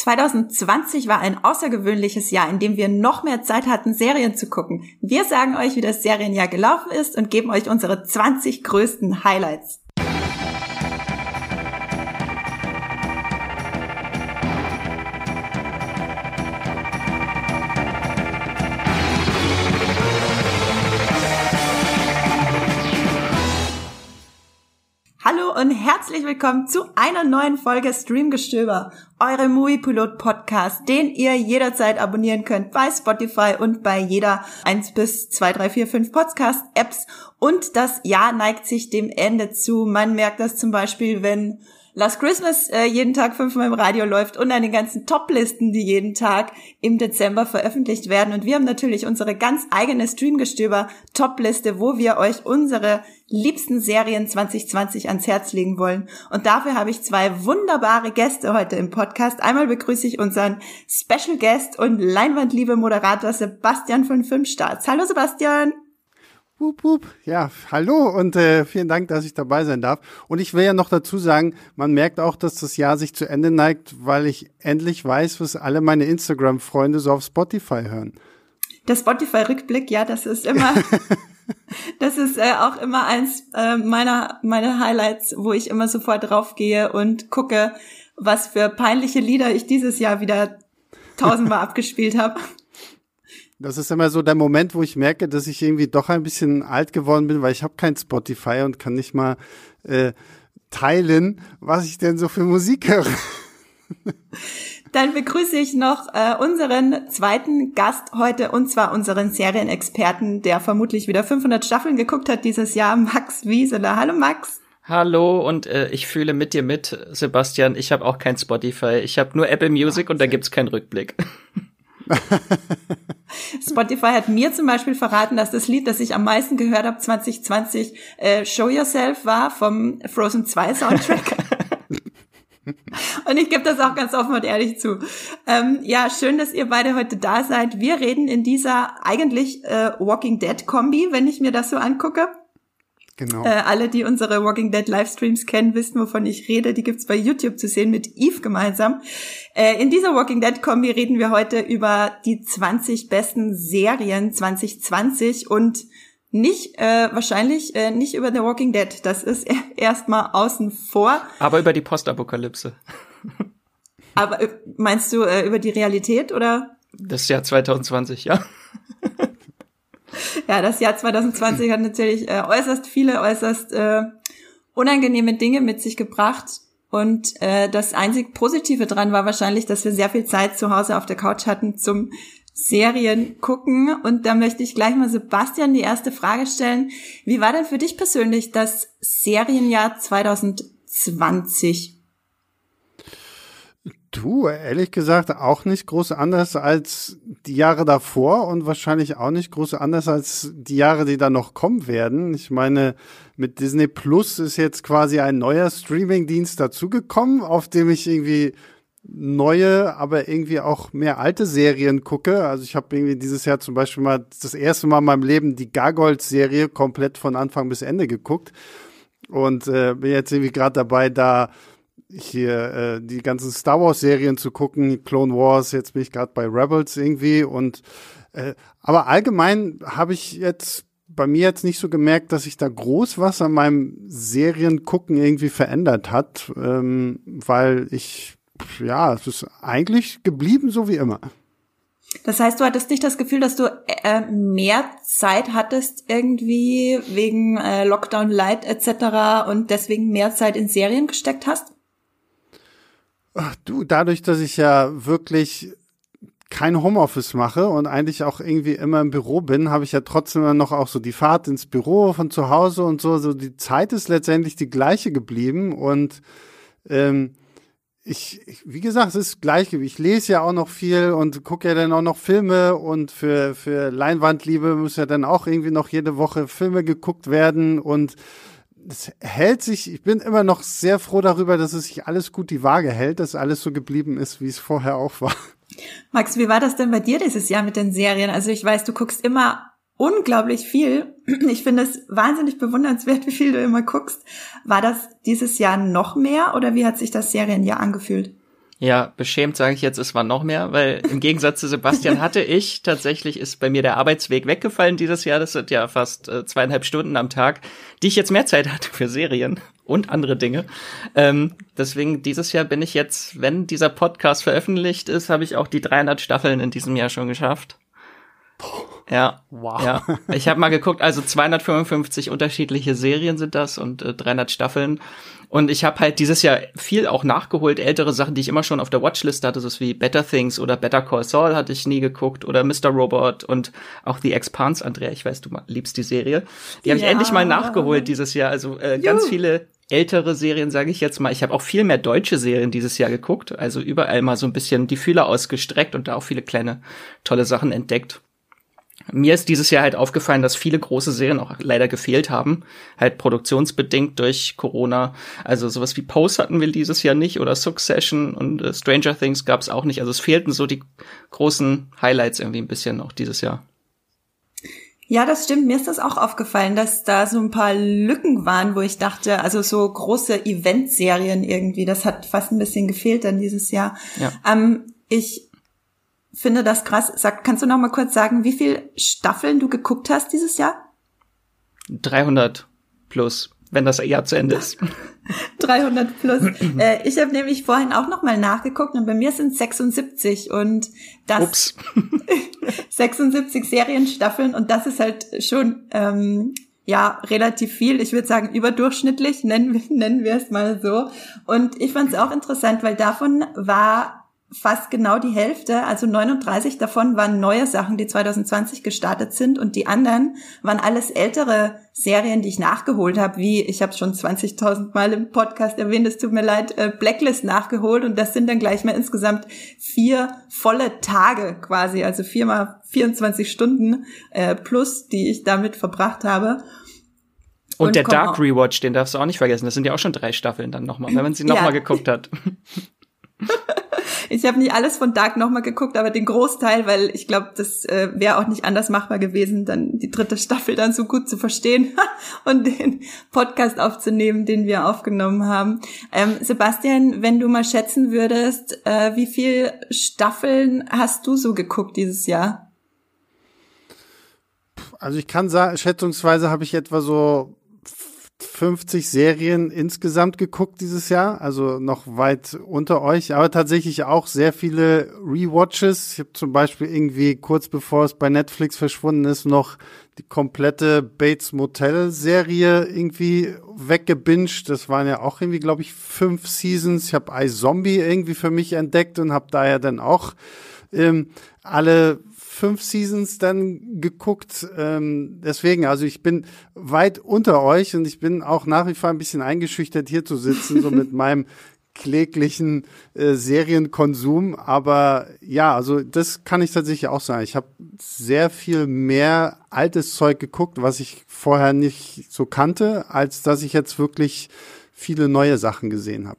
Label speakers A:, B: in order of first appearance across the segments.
A: 2020 war ein außergewöhnliches Jahr, in dem wir noch mehr Zeit hatten, Serien zu gucken. Wir sagen euch, wie das Serienjahr gelaufen ist und geben euch unsere 20 größten Highlights. Und herzlich willkommen zu einer neuen Folge Streamgestöber, eure Movie-Pilot Podcast, den ihr jederzeit abonnieren könnt bei Spotify und bei jeder 1 bis 2, 3, 4, 5 Podcast-Apps. Und das Jahr neigt sich dem Ende zu. Man merkt das zum Beispiel, wenn Last Christmas äh, jeden Tag fünfmal im Radio läuft und an den ganzen Top-Listen, die jeden Tag im Dezember veröffentlicht werden. Und wir haben natürlich unsere ganz eigene Streamgestöber Top-Liste, wo wir euch unsere liebsten Serien 2020 ans Herz legen wollen. Und dafür habe ich zwei wunderbare Gäste heute im Podcast. Einmal begrüße ich unseren Special Guest und Leinwandliebe Moderator Sebastian von Filmstarts. Hallo Sebastian!
B: Wup, wup. Ja, hallo und äh, vielen Dank, dass ich dabei sein darf. Und ich will ja noch dazu sagen, man merkt auch, dass das Jahr sich zu Ende neigt, weil ich endlich weiß, was alle meine Instagram-Freunde so auf Spotify hören.
A: Der Spotify-Rückblick, ja, das ist immer, das ist äh, auch immer eins äh, meiner, meiner Highlights, wo ich immer sofort draufgehe und gucke, was für peinliche Lieder ich dieses Jahr wieder tausendmal abgespielt habe.
B: Das ist immer so der Moment, wo ich merke, dass ich irgendwie doch ein bisschen alt geworden bin, weil ich habe kein Spotify und kann nicht mal äh, teilen, was ich denn so für Musik höre.
A: Dann begrüße ich noch äh, unseren zweiten Gast heute und zwar unseren Serienexperten, der vermutlich wieder 500 Staffeln geguckt hat dieses Jahr, Max Wieseler. Hallo Max.
C: Hallo und äh, ich fühle mit dir mit, Sebastian. Ich habe auch kein Spotify. Ich habe nur Apple Music und da gibt's keinen Rückblick.
A: Spotify hat mir zum Beispiel verraten, dass das Lied, das ich am meisten gehört habe 2020, äh, Show Yourself war vom Frozen 2 Soundtrack. und ich gebe das auch ganz offen und ehrlich zu. Ähm, ja, schön, dass ihr beide heute da seid. Wir reden in dieser eigentlich äh, Walking Dead Kombi, wenn ich mir das so angucke. Genau. Äh, alle, die unsere Walking Dead Livestreams kennen, wissen, wovon ich rede. Die gibt's bei YouTube zu sehen mit Eve gemeinsam. Äh, in dieser Walking Dead Kombi reden wir heute über die 20 besten Serien 2020 und nicht äh, wahrscheinlich äh, nicht über The Walking Dead. Das ist erstmal außen vor.
C: Aber über die Postapokalypse.
A: Aber äh, meinst du äh, über die Realität oder?
C: Das Jahr 2020, ja.
A: Ja, das Jahr 2020 hat natürlich äh, äußerst viele, äußerst äh, unangenehme Dinge mit sich gebracht. Und äh, das einzig Positive dran war wahrscheinlich, dass wir sehr viel Zeit zu Hause auf der Couch hatten zum Serien gucken. Und da möchte ich gleich mal Sebastian die erste Frage stellen. Wie war denn für dich persönlich das Serienjahr 2020?
B: Du, ehrlich gesagt, auch nicht groß anders als die Jahre davor und wahrscheinlich auch nicht groß anders als die Jahre, die da noch kommen werden. Ich meine, mit Disney Plus ist jetzt quasi ein neuer Streaming-Dienst dazugekommen, auf dem ich irgendwie neue, aber irgendwie auch mehr alte Serien gucke. Also ich habe irgendwie dieses Jahr zum Beispiel mal das erste Mal in meinem Leben die Gargoyles-Serie komplett von Anfang bis Ende geguckt und äh, bin jetzt irgendwie gerade dabei, da hier äh, die ganzen Star Wars Serien zu gucken, Clone Wars, jetzt bin ich gerade bei Rebels irgendwie und äh, aber allgemein habe ich jetzt bei mir jetzt nicht so gemerkt, dass sich da groß was an meinem Seriengucken irgendwie verändert hat, ähm, weil ich ja, es ist eigentlich geblieben so wie immer.
A: Das heißt, du hattest nicht das Gefühl, dass du äh, mehr Zeit hattest irgendwie wegen äh, Lockdown Light etc. und deswegen mehr Zeit in Serien gesteckt hast?
B: Ach, du, dadurch, dass ich ja wirklich kein Homeoffice mache und eigentlich auch irgendwie immer im Büro bin, habe ich ja trotzdem noch auch so die Fahrt ins Büro von zu Hause und so. So die Zeit ist letztendlich die gleiche geblieben und ähm, ich, wie gesagt, es ist gleich. Ich lese ja auch noch viel und gucke ja dann auch noch Filme und für, für Leinwandliebe muss ja dann auch irgendwie noch jede Woche Filme geguckt werden und es hält sich, ich bin immer noch sehr froh darüber, dass es sich alles gut die Waage hält, dass alles so geblieben ist, wie es vorher auch war.
A: Max, wie war das denn bei dir dieses Jahr mit den Serien? Also ich weiß, du guckst immer unglaublich viel. Ich finde es wahnsinnig bewundernswert, wie viel du immer guckst. War das dieses Jahr noch mehr oder wie hat sich das Serienjahr angefühlt?
C: Ja, beschämt sage ich jetzt, es war noch mehr, weil im Gegensatz zu Sebastian hatte ich tatsächlich, ist bei mir der Arbeitsweg weggefallen dieses Jahr. Das sind ja fast äh, zweieinhalb Stunden am Tag, die ich jetzt mehr Zeit hatte für Serien und andere Dinge. Ähm, deswegen dieses Jahr bin ich jetzt, wenn dieser Podcast veröffentlicht ist, habe ich auch die 300 Staffeln in diesem Jahr schon geschafft. Ja, wow. Ja, ich habe mal geguckt, also 255 unterschiedliche Serien sind das und äh, 300 Staffeln. Und ich habe halt dieses Jahr viel auch nachgeholt, ältere Sachen, die ich immer schon auf der Watchlist hatte, so wie Better Things oder Better Call Saul hatte ich nie geguckt oder Mr. Robot und auch The Expanse, Andrea, ich weiß, du liebst die Serie. Die habe ich endlich mal nachgeholt dieses Jahr. Also äh, ganz viele ältere Serien, sage ich jetzt mal. Ich habe auch viel mehr deutsche Serien dieses Jahr geguckt, also überall mal so ein bisschen die Fühler ausgestreckt und da auch viele kleine tolle Sachen entdeckt. Mir ist dieses Jahr halt aufgefallen, dass viele große Serien auch leider gefehlt haben, halt produktionsbedingt durch Corona. Also sowas wie Pose hatten wir dieses Jahr nicht oder Succession und äh, Stranger Things gab es auch nicht. Also es fehlten so die großen Highlights irgendwie ein bisschen noch dieses Jahr.
A: Ja, das stimmt. Mir ist das auch aufgefallen, dass da so ein paar Lücken waren, wo ich dachte, also so große Eventserien irgendwie, das hat fast ein bisschen gefehlt dann dieses Jahr. Ja. Ähm, ich finde das krass. Sag, kannst du noch mal kurz sagen, wie viel Staffeln du geguckt hast dieses Jahr?
C: 300 plus, wenn das Jahr zu Ende ist.
A: 300 plus. äh, ich habe nämlich vorhin auch noch mal nachgeguckt und bei mir sind 76 und das Ups. 76 Serienstaffeln und das ist halt schon ähm, ja relativ viel. Ich würde sagen überdurchschnittlich nennen wir nennen wir es mal so. Und ich fand es auch interessant, weil davon war fast genau die Hälfte, also 39 davon waren neue Sachen, die 2020 gestartet sind und die anderen waren alles ältere Serien, die ich nachgeholt habe, wie ich habe schon 20.000 Mal im Podcast erwähnt, es tut mir leid, äh, Blacklist nachgeholt und das sind dann gleich mal insgesamt vier volle Tage quasi, also viermal 24 Stunden äh, plus, die ich damit verbracht habe.
C: Und, und der Dark Rewatch, den darfst du auch nicht vergessen. Das sind ja auch schon drei Staffeln dann nochmal, wenn man sie nochmal ja. geguckt hat.
A: Ich habe nicht alles von Dark nochmal geguckt, aber den Großteil, weil ich glaube, das äh, wäre auch nicht anders machbar gewesen, dann die dritte Staffel dann so gut zu verstehen und den Podcast aufzunehmen, den wir aufgenommen haben. Ähm, Sebastian, wenn du mal schätzen würdest, äh, wie viel Staffeln hast du so geguckt dieses Jahr?
B: Also ich kann sagen, schätzungsweise habe ich etwa so 50 Serien insgesamt geguckt dieses Jahr, also noch weit unter euch, aber tatsächlich auch sehr viele Rewatches. Ich habe zum Beispiel irgendwie kurz bevor es bei Netflix verschwunden ist, noch die komplette Bates Motel Serie irgendwie weggebinged. Das waren ja auch irgendwie, glaube ich, fünf Seasons. Ich habe iZombie irgendwie für mich entdeckt und habe daher dann auch ähm, alle fünf Seasons dann geguckt. Ähm, deswegen, also ich bin weit unter euch und ich bin auch nach wie vor ein bisschen eingeschüchtert, hier zu sitzen, so mit meinem kläglichen äh, Serienkonsum. Aber ja, also das kann ich tatsächlich auch sagen. Ich habe sehr viel mehr altes Zeug geguckt, was ich vorher nicht so kannte, als dass ich jetzt wirklich viele neue Sachen gesehen habe.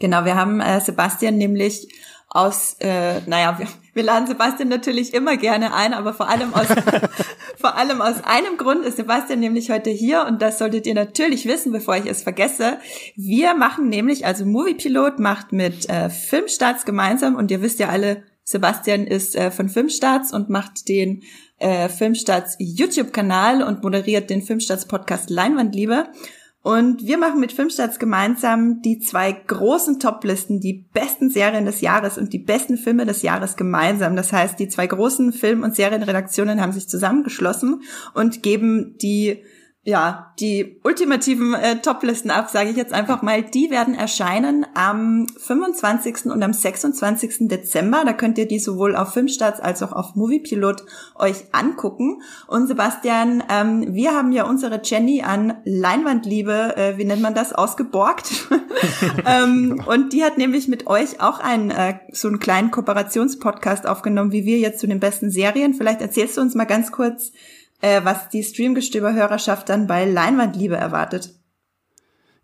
A: Genau, wir haben äh, Sebastian nämlich aus, äh, naja, wir, wir laden Sebastian natürlich immer gerne ein, aber vor allem aus, vor allem aus einem Grund ist Sebastian nämlich heute hier und das solltet ihr natürlich wissen, bevor ich es vergesse. Wir machen nämlich, also Moviepilot macht mit äh, Filmstarts gemeinsam und ihr wisst ja alle, Sebastian ist äh, von Filmstarts und macht den äh, Filmstarts YouTube-Kanal und moderiert den Filmstarts-Podcast Leinwandliebe. Und wir machen mit Filmstarts gemeinsam die zwei großen Toplisten, die besten Serien des Jahres und die besten Filme des Jahres gemeinsam. Das heißt, die zwei großen Film- und Serienredaktionen haben sich zusammengeschlossen und geben die ja, die ultimativen äh, Toplisten ab, sage ich jetzt einfach mal, die werden erscheinen am 25. und am 26. Dezember. Da könnt ihr die sowohl auf Filmstarts als auch auf Moviepilot euch angucken. Und Sebastian, ähm, wir haben ja unsere Jenny an Leinwandliebe, äh, wie nennt man das, ausgeborgt. ähm, und die hat nämlich mit euch auch einen äh, so einen kleinen Kooperationspodcast aufgenommen, wie wir jetzt zu den besten Serien. Vielleicht erzählst du uns mal ganz kurz, äh, was die Streamgestöber-Hörerschaft dann bei Leinwandliebe erwartet.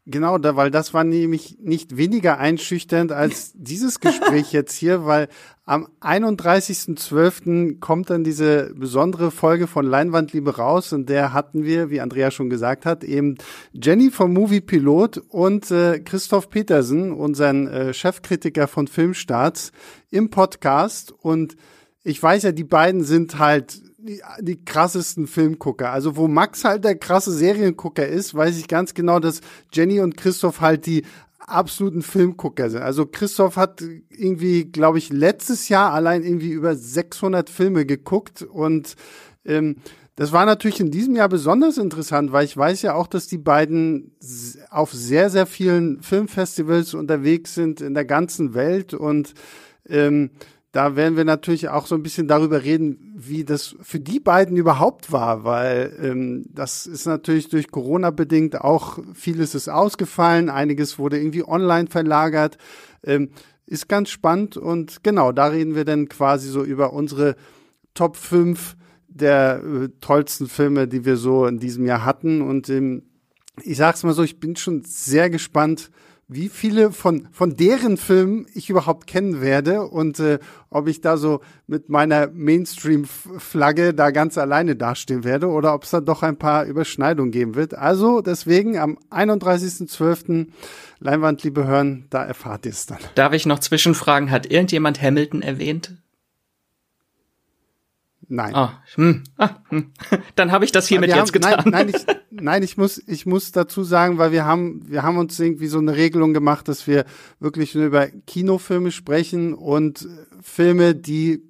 B: Genau, da, weil das war nämlich nicht weniger einschüchternd als dieses Gespräch jetzt hier, weil am 31.12. kommt dann diese besondere Folge von Leinwandliebe raus und der hatten wir, wie Andrea schon gesagt hat, eben Jenny vom Movie Pilot und äh, Christoph Petersen, unseren äh, Chefkritiker von Filmstarts, im Podcast und ich weiß ja, die beiden sind halt die, die krassesten Filmgucker. Also wo Max halt der krasse Seriengucker ist, weiß ich ganz genau, dass Jenny und Christoph halt die absoluten Filmgucker sind. Also Christoph hat irgendwie, glaube ich, letztes Jahr allein irgendwie über 600 Filme geguckt und ähm, das war natürlich in diesem Jahr besonders interessant, weil ich weiß ja auch, dass die beiden auf sehr, sehr vielen Filmfestivals unterwegs sind in der ganzen Welt und ähm, da werden wir natürlich auch so ein bisschen darüber reden, wie das für die beiden überhaupt war, weil ähm, das ist natürlich durch Corona bedingt auch vieles ist ausgefallen, einiges wurde irgendwie online verlagert. Ähm, ist ganz spannend und genau, da reden wir dann quasi so über unsere Top 5 der äh, tollsten Filme, die wir so in diesem Jahr hatten. Und ähm, ich sag's mal so, ich bin schon sehr gespannt, wie viele von, von deren Filmen ich überhaupt kennen werde und äh, ob ich da so mit meiner Mainstream-Flagge da ganz alleine dastehen werde oder ob es da doch ein paar Überschneidungen geben wird. Also deswegen am 31.12. Leinwand, liebe Hören, da erfahrt ihr es dann.
C: Darf ich noch zwischenfragen, hat irgendjemand Hamilton erwähnt?
B: Nein.
C: Ah, hm, ah, hm. Dann habe ich das hiermit jetzt getan.
B: Nein, nein, ich, nein, ich muss, ich muss dazu sagen, weil wir haben, wir haben uns irgendwie so eine Regelung gemacht, dass wir wirklich nur über Kinofilme sprechen und Filme, die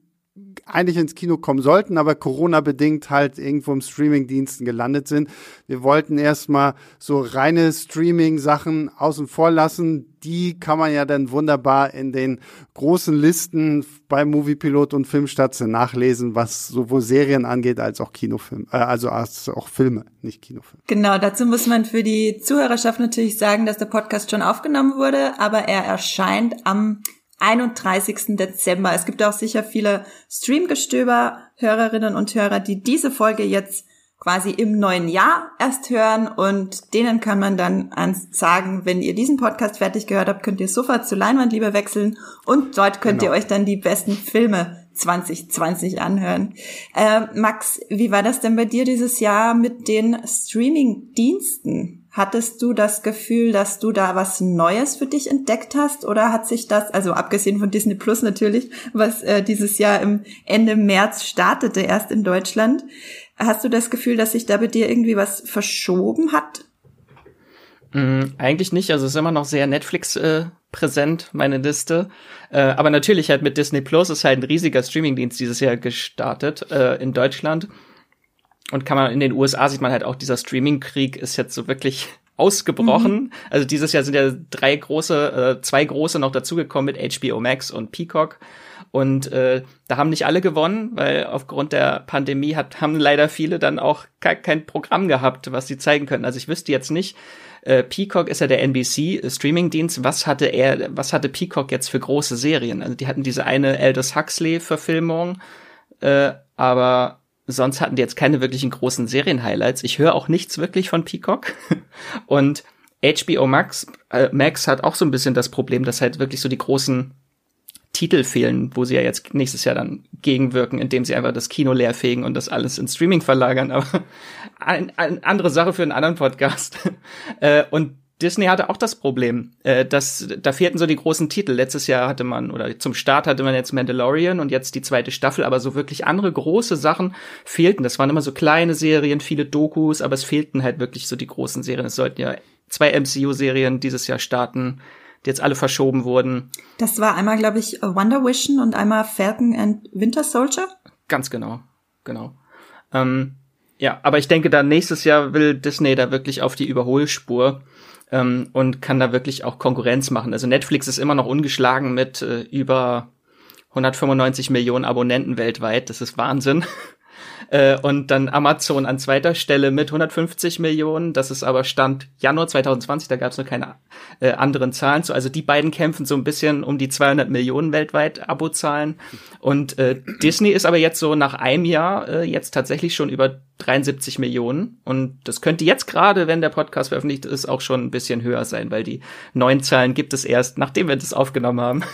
B: eigentlich ins Kino kommen sollten, aber Corona-bedingt halt irgendwo im Streaming-Diensten gelandet sind. Wir wollten erstmal so reine Streaming-Sachen außen vor lassen. Die kann man ja dann wunderbar in den großen Listen bei Moviepilot und Filmstatze nachlesen, was sowohl Serien angeht als auch Kinofilme, äh, also als auch Filme, nicht Kinofilme.
A: Genau, dazu muss man für die Zuhörerschaft natürlich sagen, dass der Podcast schon aufgenommen wurde, aber er erscheint am 31. Dezember. Es gibt auch sicher viele Streamgestöber, Hörerinnen und Hörer, die diese Folge jetzt quasi im neuen Jahr erst hören und denen kann man dann sagen, wenn ihr diesen Podcast fertig gehört habt, könnt ihr sofort zur Leinwandliebe wechseln und dort könnt genau. ihr euch dann die besten Filme 2020 anhören. Äh, Max, wie war das denn bei dir dieses Jahr mit den Streaming-Diensten? Hattest du das Gefühl, dass du da was Neues für dich entdeckt hast oder hat sich das, also abgesehen von Disney Plus natürlich, was äh, dieses Jahr im Ende März startete, erst in Deutschland, hast du das Gefühl, dass sich da bei dir irgendwie was verschoben hat?
C: Mm, eigentlich nicht, also es ist immer noch sehr Netflix äh, präsent, meine Liste. Äh, aber natürlich halt mit Disney Plus ist halt ein riesiger Streamingdienst dieses Jahr gestartet äh, in Deutschland. Und kann man in den USA sieht man halt auch, dieser Streaming-Krieg ist jetzt so wirklich ausgebrochen. Mhm. Also dieses Jahr sind ja drei große, äh, zwei große noch dazugekommen mit HBO Max und Peacock. Und äh, da haben nicht alle gewonnen, weil aufgrund der Pandemie hat, haben leider viele dann auch kein, Programm gehabt, was sie zeigen können. Also ich wüsste jetzt nicht, äh, Peacock ist ja der NBC Streamingdienst. Was hatte er, was hatte Peacock jetzt für große Serien? Also die hatten diese eine Aldous Huxley Verfilmung, äh, aber sonst hatten die jetzt keine wirklichen großen Serien-Highlights. Ich höre auch nichts wirklich von Peacock. Und HBO Max, äh, Max hat auch so ein bisschen das Problem, dass halt wirklich so die großen Titel fehlen, wo sie ja jetzt nächstes Jahr dann gegenwirken, indem sie einfach das Kino leerfegen und das alles in Streaming verlagern. Aber eine ein, andere Sache für einen anderen Podcast. äh, und Disney hatte auch das Problem, äh, dass da fehlten so die großen Titel. Letztes Jahr hatte man oder zum Start hatte man jetzt Mandalorian und jetzt die zweite Staffel, aber so wirklich andere große Sachen fehlten. Das waren immer so kleine Serien, viele Dokus, aber es fehlten halt wirklich so die großen Serien. Es sollten ja zwei MCU-Serien dieses Jahr starten, die jetzt alle verschoben wurden.
A: Das war einmal, glaube ich, Wonder Vision und einmal Falcon and Winter Soldier.
C: Ganz genau, genau. Ähm, ja, aber ich denke, da nächstes Jahr will Disney da wirklich auf die Überholspur ähm, und kann da wirklich auch Konkurrenz machen. Also Netflix ist immer noch ungeschlagen mit äh, über 195 Millionen Abonnenten weltweit. Das ist Wahnsinn. Äh, und dann Amazon an zweiter Stelle mit 150 Millionen. Das ist aber Stand Januar 2020, da gab es noch keine äh, anderen Zahlen zu. Also die beiden kämpfen so ein bisschen um die 200 Millionen weltweit Abozahlen. Und äh, Disney ist aber jetzt so nach einem Jahr äh, jetzt tatsächlich schon über 73 Millionen. Und das könnte jetzt gerade, wenn der Podcast veröffentlicht ist, auch schon ein bisschen höher sein, weil die neuen Zahlen gibt es erst, nachdem wir das aufgenommen haben.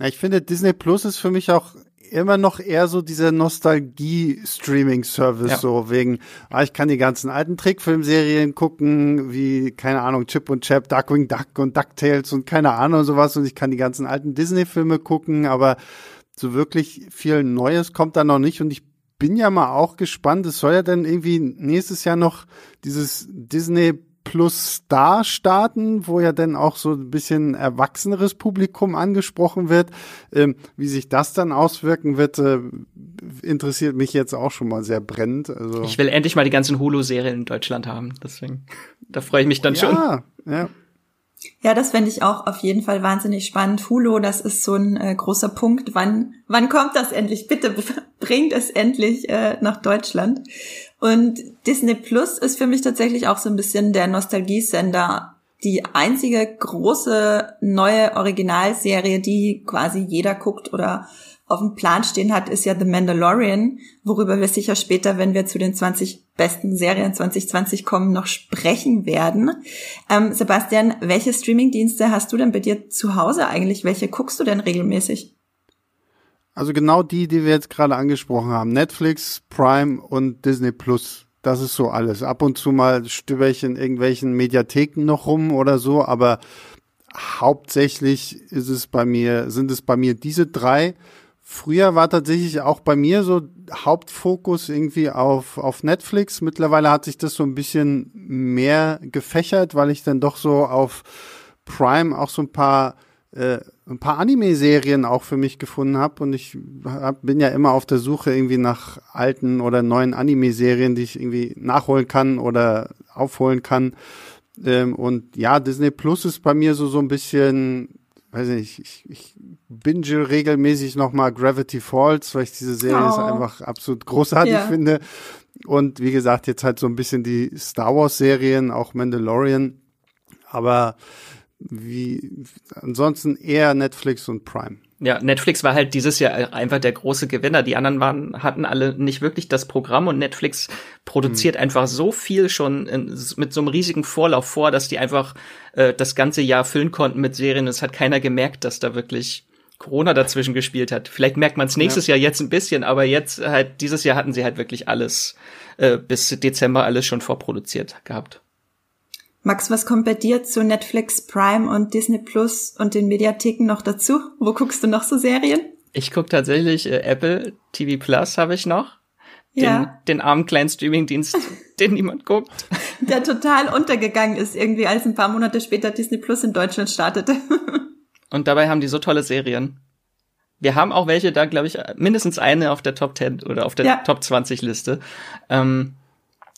B: Ich finde, Disney Plus ist für mich auch immer noch eher so dieser Nostalgie-Streaming-Service, ja. so wegen, ah, ich kann die ganzen alten Trickfilmserien gucken, wie, keine Ahnung, Chip und Chap, Darkwing Duck und DuckTales und keine Ahnung sowas und ich kann die ganzen alten Disney-Filme gucken, aber so wirklich viel Neues kommt da noch nicht und ich bin ja mal auch gespannt, es soll ja dann irgendwie nächstes Jahr noch dieses Disney plus Star starten, wo ja dann auch so ein bisschen erwachseneres Publikum angesprochen wird. Ähm, wie sich das dann auswirken wird, äh, interessiert mich jetzt auch schon mal sehr brennend. Also
C: ich will endlich mal die ganzen Hulu-Serien in Deutschland haben. Deswegen, da freue ich mich dann ja, schon.
B: Ja, ja.
A: Ja, das fände ich auch auf jeden Fall wahnsinnig spannend. Hulu, das ist so ein äh, großer Punkt. Wann, wann kommt das endlich? Bitte bringt es endlich äh, nach Deutschland. Und Disney Plus ist für mich tatsächlich auch so ein bisschen der Nostalgiesender. Die einzige große neue Originalserie, die quasi jeder guckt oder auf dem Plan stehen hat, ist ja The Mandalorian, worüber wir sicher später, wenn wir zu den 20 besten Serien 2020 kommen, noch sprechen werden. Ähm, Sebastian, welche Streamingdienste hast du denn bei dir zu Hause eigentlich? Welche guckst du denn regelmäßig?
B: Also genau die, die wir jetzt gerade angesprochen haben. Netflix, Prime und Disney Plus. Das ist so alles. Ab und zu mal stöber ich in irgendwelchen Mediatheken noch rum oder so, aber hauptsächlich ist es bei mir, sind es bei mir diese drei. Früher war tatsächlich auch bei mir so Hauptfokus irgendwie auf, auf Netflix. Mittlerweile hat sich das so ein bisschen mehr gefächert, weil ich dann doch so auf Prime auch so ein paar äh, ein paar Anime-Serien auch für mich gefunden habe und ich hab, bin ja immer auf der Suche irgendwie nach alten oder neuen Anime-Serien, die ich irgendwie nachholen kann oder aufholen kann. Ähm, und ja, Disney Plus ist bei mir so so ein bisschen weiß nicht, ich, ich binge regelmäßig nochmal Gravity Falls, weil ich diese Serie oh. einfach absolut großartig ja. finde. Und wie gesagt, jetzt halt so ein bisschen die Star Wars Serien, auch Mandalorian. Aber wie ansonsten eher Netflix und Prime.
C: Ja, Netflix war halt dieses Jahr einfach der große Gewinner. Die anderen waren, hatten alle nicht wirklich das Programm und Netflix produziert hm. einfach so viel schon in, mit so einem riesigen Vorlauf vor, dass die einfach äh, das ganze Jahr füllen konnten mit Serien. Es hat keiner gemerkt, dass da wirklich Corona dazwischen gespielt hat. Vielleicht merkt man es nächstes ja. Jahr jetzt ein bisschen, aber jetzt halt dieses Jahr hatten sie halt wirklich alles äh, bis Dezember alles schon vorproduziert gehabt.
A: Max, was kommt bei dir zu Netflix, Prime und Disney Plus und den Mediatheken noch dazu? Wo guckst du noch so Serien?
C: Ich gucke tatsächlich äh, Apple TV Plus habe ich noch. Den, ja. den armen kleinen Streamingdienst, den niemand guckt.
A: Der total untergegangen ist irgendwie, als ein paar Monate später Disney Plus in Deutschland startete.
C: Und dabei haben die so tolle Serien. Wir haben auch welche da, glaube ich, mindestens eine auf der Top 10 oder auf der ja. Top 20 Liste. Ähm,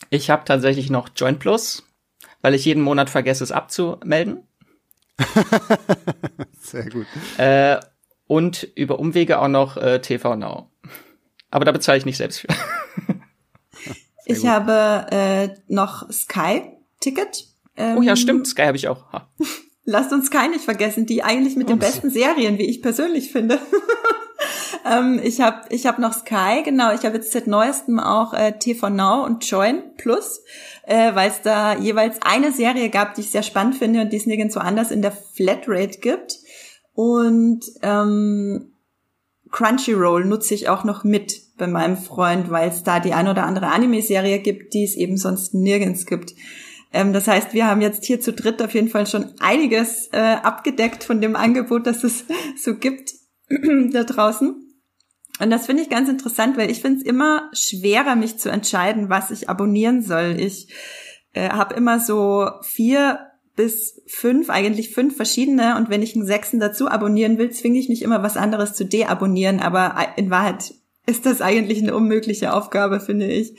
C: ich habe tatsächlich noch Joint Plus weil ich jeden Monat vergesse, es abzumelden.
B: Sehr gut.
C: Äh, und über Umwege auch noch äh, TV Now. Aber da bezahle ich nicht selbst für.
A: ich gut. habe äh, noch Sky Ticket.
C: Ähm, oh ja, stimmt. Sky habe ich auch. Ha.
A: Lasst uns Sky nicht vergessen, die eigentlich mit den besten Serien, wie ich persönlich finde. Ähm, ich habe ich hab noch Sky, genau. Ich habe jetzt seit neuestem auch äh, TV Now und Join Plus äh, weil es da jeweils eine Serie gab, die ich sehr spannend finde und die es nirgendwo anders in der Flatrate gibt. Und ähm, Crunchyroll nutze ich auch noch mit bei meinem Freund, weil es da die ein oder andere Anime-Serie gibt, die es eben sonst nirgends gibt. Ähm, das heißt, wir haben jetzt hier zu dritt auf jeden Fall schon einiges äh, abgedeckt von dem Angebot, das es so gibt da draußen. Und das finde ich ganz interessant, weil ich finde es immer schwerer, mich zu entscheiden, was ich abonnieren soll. Ich äh, habe immer so vier bis fünf, eigentlich fünf verschiedene. Und wenn ich einen sechsten dazu abonnieren will, zwinge ich mich immer was anderes zu deabonnieren. Aber in Wahrheit ist das eigentlich eine unmögliche Aufgabe, finde ich.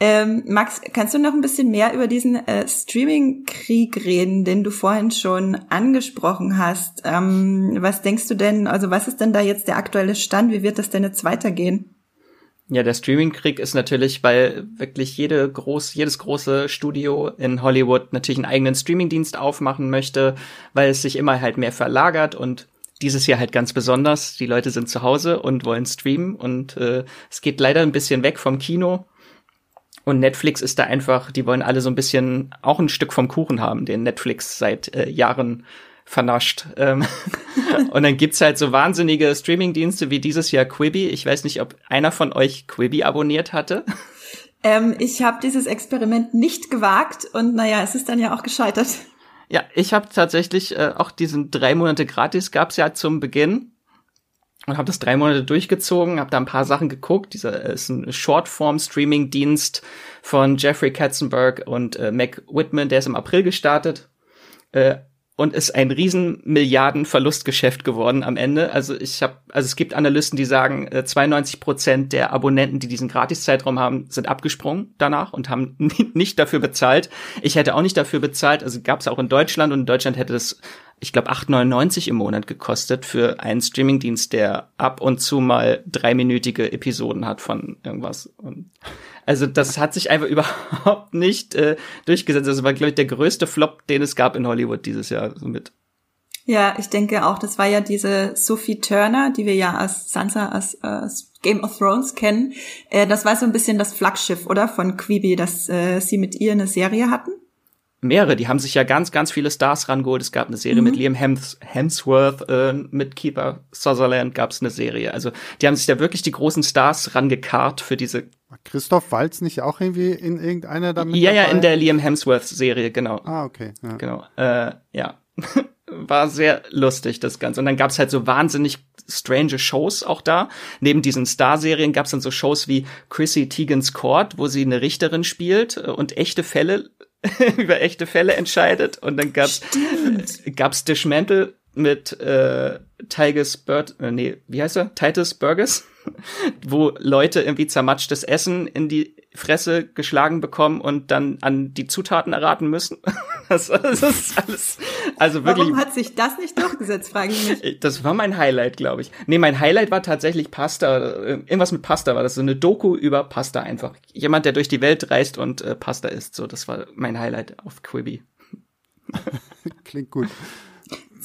A: Ähm, Max, kannst du noch ein bisschen mehr über diesen äh, Streaming-Krieg reden, den du vorhin schon angesprochen hast? Ähm, was denkst du denn, also was ist denn da jetzt der aktuelle Stand? Wie wird das denn jetzt weitergehen?
C: Ja, der Streaming-Krieg ist natürlich, weil wirklich jede groß, jedes große Studio in Hollywood natürlich einen eigenen Streaming-Dienst aufmachen möchte, weil es sich immer halt mehr verlagert und dieses Jahr halt ganz besonders. Die Leute sind zu Hause und wollen streamen und äh, es geht leider ein bisschen weg vom Kino. Und Netflix ist da einfach, die wollen alle so ein bisschen auch ein Stück vom Kuchen haben, den Netflix seit äh, Jahren vernascht. Ähm, und dann gibt's halt so wahnsinnige Streamingdienste wie dieses Jahr Quibi. Ich weiß nicht, ob einer von euch Quibi abonniert hatte.
A: Ähm, ich habe dieses Experiment nicht gewagt und naja, es ist dann ja auch gescheitert.
C: Ja, ich habe tatsächlich äh, auch diesen drei Monate gratis gab's ja zum Beginn und habe das drei Monate durchgezogen, habe da ein paar Sachen geguckt. Dieser äh, ist ein Shortform-Streaming-Dienst von Jeffrey Katzenberg und äh, Mac Whitman, der ist im April gestartet. Äh, und ist ein riesen Milliarden-Verlustgeschäft geworden am Ende. Also ich habe, also es gibt Analysten, die sagen, 92 äh, Prozent der Abonnenten, die diesen Gratiszeitraum haben, sind abgesprungen danach und haben nicht dafür bezahlt. Ich hätte auch nicht dafür bezahlt. Also gab es auch in Deutschland und in Deutschland hätte das, ich glaube, 8,99 im Monat gekostet für einen Streamingdienst, der ab und zu mal dreiminütige Episoden hat von irgendwas. Und also das hat sich einfach überhaupt nicht äh, durchgesetzt. Das war, glaube ich, der größte Flop, den es gab in Hollywood dieses Jahr somit.
A: Ja, ich denke auch, das war ja diese Sophie Turner, die wir ja als Sansa als, als Game of Thrones kennen. Äh, das war so ein bisschen das Flaggschiff, oder? Von Quibi, dass äh, sie mit ihr eine Serie hatten
C: mehrere, die haben sich ja ganz, ganz viele Stars rangeholt. Es gab eine Serie mhm. mit Liam Hems Hemsworth, äh, mit Keeper Sutherland gab es eine Serie. Also die haben sich da wirklich die großen Stars rangekarrt für diese.
B: Christoph Walz nicht auch irgendwie in irgendeiner damit?
C: Ja, dabei? ja, in der Liam Hemsworth Serie, genau.
B: Ah, okay. Ja.
C: Genau. Äh, ja. War sehr lustig, das Ganze. Und dann gab's halt so wahnsinnig strange Shows auch da. Neben diesen Star-Serien gab's dann so Shows wie Chrissy Teigens Court, wo sie eine Richterin spielt äh, und echte Fälle über echte Fälle entscheidet. Und dann gab's, äh, gab's Dismantle mit äh, Titus Bird, äh, nee, wie heißt er? Titus Burgess, wo Leute irgendwie zermatschtes Essen in die Fresse geschlagen bekommen und dann an die Zutaten erraten müssen. das, das ist alles, also wirklich.
A: Warum hat sich das nicht durchgesetzt, frage ich mich.
C: Das war mein Highlight, glaube ich. Nee, mein Highlight war tatsächlich Pasta, äh, irgendwas mit Pasta war das, so eine Doku über Pasta einfach. Jemand, der durch die Welt reist und äh, Pasta isst, so, das war mein Highlight auf Quibi.
B: Klingt gut.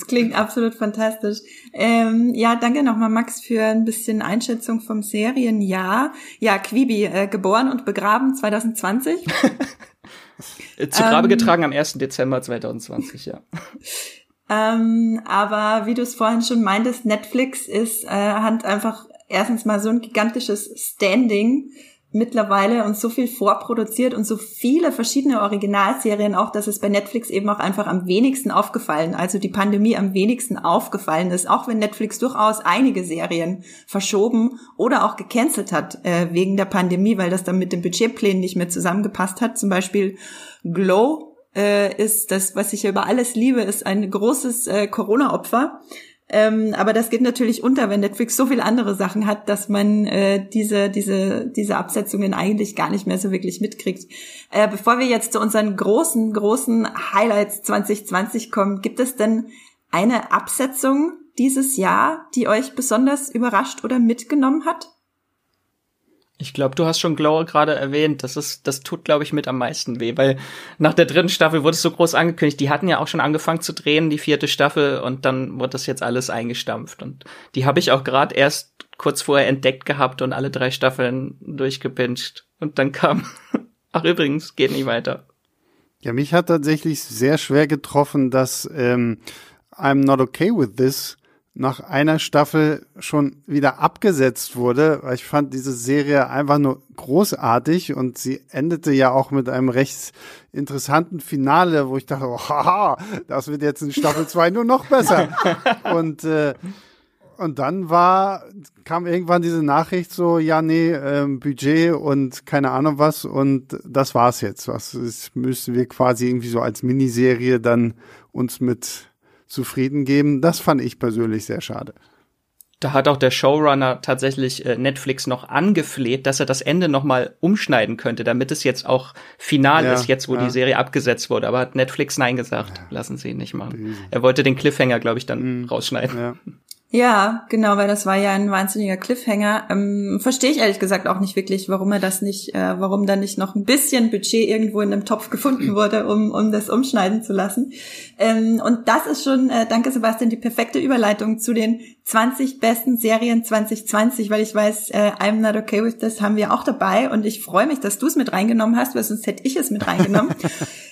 A: Klingt absolut fantastisch. Ähm, ja, danke nochmal, Max, für ein bisschen Einschätzung vom Serienjahr. Ja, Quibi, äh, geboren und begraben 2020.
C: Zu Grabe ähm, getragen am 1. Dezember 2020, ja.
A: Ähm, aber wie du es vorhin schon meintest, Netflix ist, äh, hat einfach erstens mal so ein gigantisches Standing mittlerweile und so viel vorproduziert und so viele verschiedene Originalserien auch, dass es bei Netflix eben auch einfach am wenigsten aufgefallen, also die Pandemie am wenigsten aufgefallen ist, auch wenn Netflix durchaus einige Serien verschoben oder auch gecancelt hat äh, wegen der Pandemie, weil das dann mit den Budgetplänen nicht mehr zusammengepasst hat. Zum Beispiel Glow äh, ist das, was ich über alles liebe, ist ein großes äh, Corona-Opfer ähm, aber das geht natürlich unter, wenn Netflix so viele andere Sachen hat, dass man äh, diese, diese, diese Absetzungen eigentlich gar nicht mehr so wirklich mitkriegt. Äh, bevor wir jetzt zu unseren großen, großen Highlights 2020 kommen, gibt es denn eine Absetzung dieses Jahr, die euch besonders überrascht oder mitgenommen hat?
C: Ich glaube, du hast schon gerade erwähnt. Das ist, das tut, glaube ich, mit am meisten weh, weil nach der dritten Staffel wurde es so groß angekündigt. Die hatten ja auch schon angefangen zu drehen, die vierte Staffel, und dann wurde das jetzt alles eingestampft. Und die habe ich auch gerade erst kurz vorher entdeckt gehabt und alle drei Staffeln durchgepinscht. Und dann kam, ach übrigens, geht nicht weiter.
B: Ja, mich hat tatsächlich sehr schwer getroffen, dass ähm, I'm not okay with this nach einer Staffel schon wieder abgesetzt wurde, weil ich fand diese Serie einfach nur großartig und sie endete ja auch mit einem recht interessanten Finale, wo ich dachte, oh, haha, das wird jetzt in Staffel 2 nur noch besser. und äh, und dann war, kam irgendwann diese Nachricht so, ja, nee, ähm, Budget und keine Ahnung was und das war's jetzt. Was ist, müssen wir quasi irgendwie so als Miniserie dann uns mit zufrieden geben. Das fand ich persönlich sehr schade.
C: Da hat auch der Showrunner tatsächlich äh, Netflix noch angefleht, dass er das Ende noch mal umschneiden könnte, damit es jetzt auch final ja, ist, jetzt wo ja. die Serie abgesetzt wurde. Aber hat Netflix nein gesagt. Ja. Lassen Sie ihn nicht machen. Er wollte den Cliffhanger, glaube ich, dann mhm. rausschneiden.
A: Ja, genau, weil das war ja ein wahnsinniger Cliffhanger. Ähm, Verstehe ich ehrlich gesagt auch nicht wirklich, warum er das nicht, äh, warum da nicht noch ein bisschen Budget irgendwo in einem Topf gefunden wurde, um, um das umschneiden zu lassen. Ähm, und das ist schon, äh, danke Sebastian, die perfekte Überleitung zu den 20 besten Serien 2020, weil ich weiß, äh, I'm not okay with this haben wir auch dabei und ich freue mich, dass du es mit reingenommen hast, weil sonst hätte ich es mit reingenommen.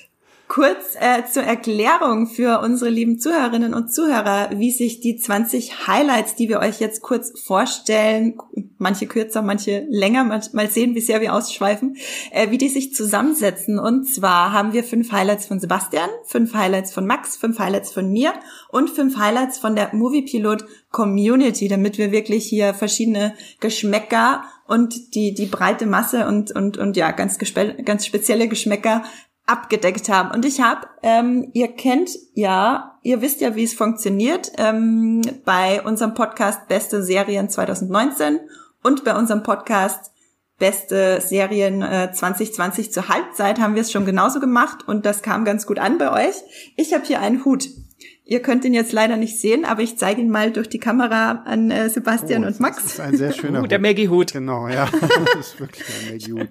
A: Kurz äh, zur Erklärung für unsere lieben Zuhörerinnen und Zuhörer, wie sich die 20 Highlights, die wir euch jetzt kurz vorstellen, manche kürzer, manche länger, mal, sehen, wie sehr wir ausschweifen, äh, wie die sich zusammensetzen. Und zwar haben wir fünf Highlights von Sebastian, fünf Highlights von Max, fünf Highlights von mir und fünf Highlights von der Movie Pilot Community, damit wir wirklich hier verschiedene Geschmäcker und die, die breite Masse und, und, und ja, ganz, ganz spezielle Geschmäcker abgedeckt haben. Und ich habe, ähm, ihr kennt ja, ihr wisst ja, wie es funktioniert ähm, bei unserem Podcast Beste Serien 2019 und bei unserem Podcast Beste Serien äh, 2020 zur Halbzeit haben wir es schon genauso gemacht und das kam ganz gut an bei euch. Ich habe hier einen Hut. Ihr könnt ihn jetzt leider nicht sehen, aber ich zeige ihn mal durch die Kamera an äh, Sebastian
B: oh,
A: und Max.
B: Das ist ein sehr schöner
C: uh,
B: Hut.
C: Der Maggie-Hut.
B: Genau, ja. Das ist wirklich ein Maggie-Hut.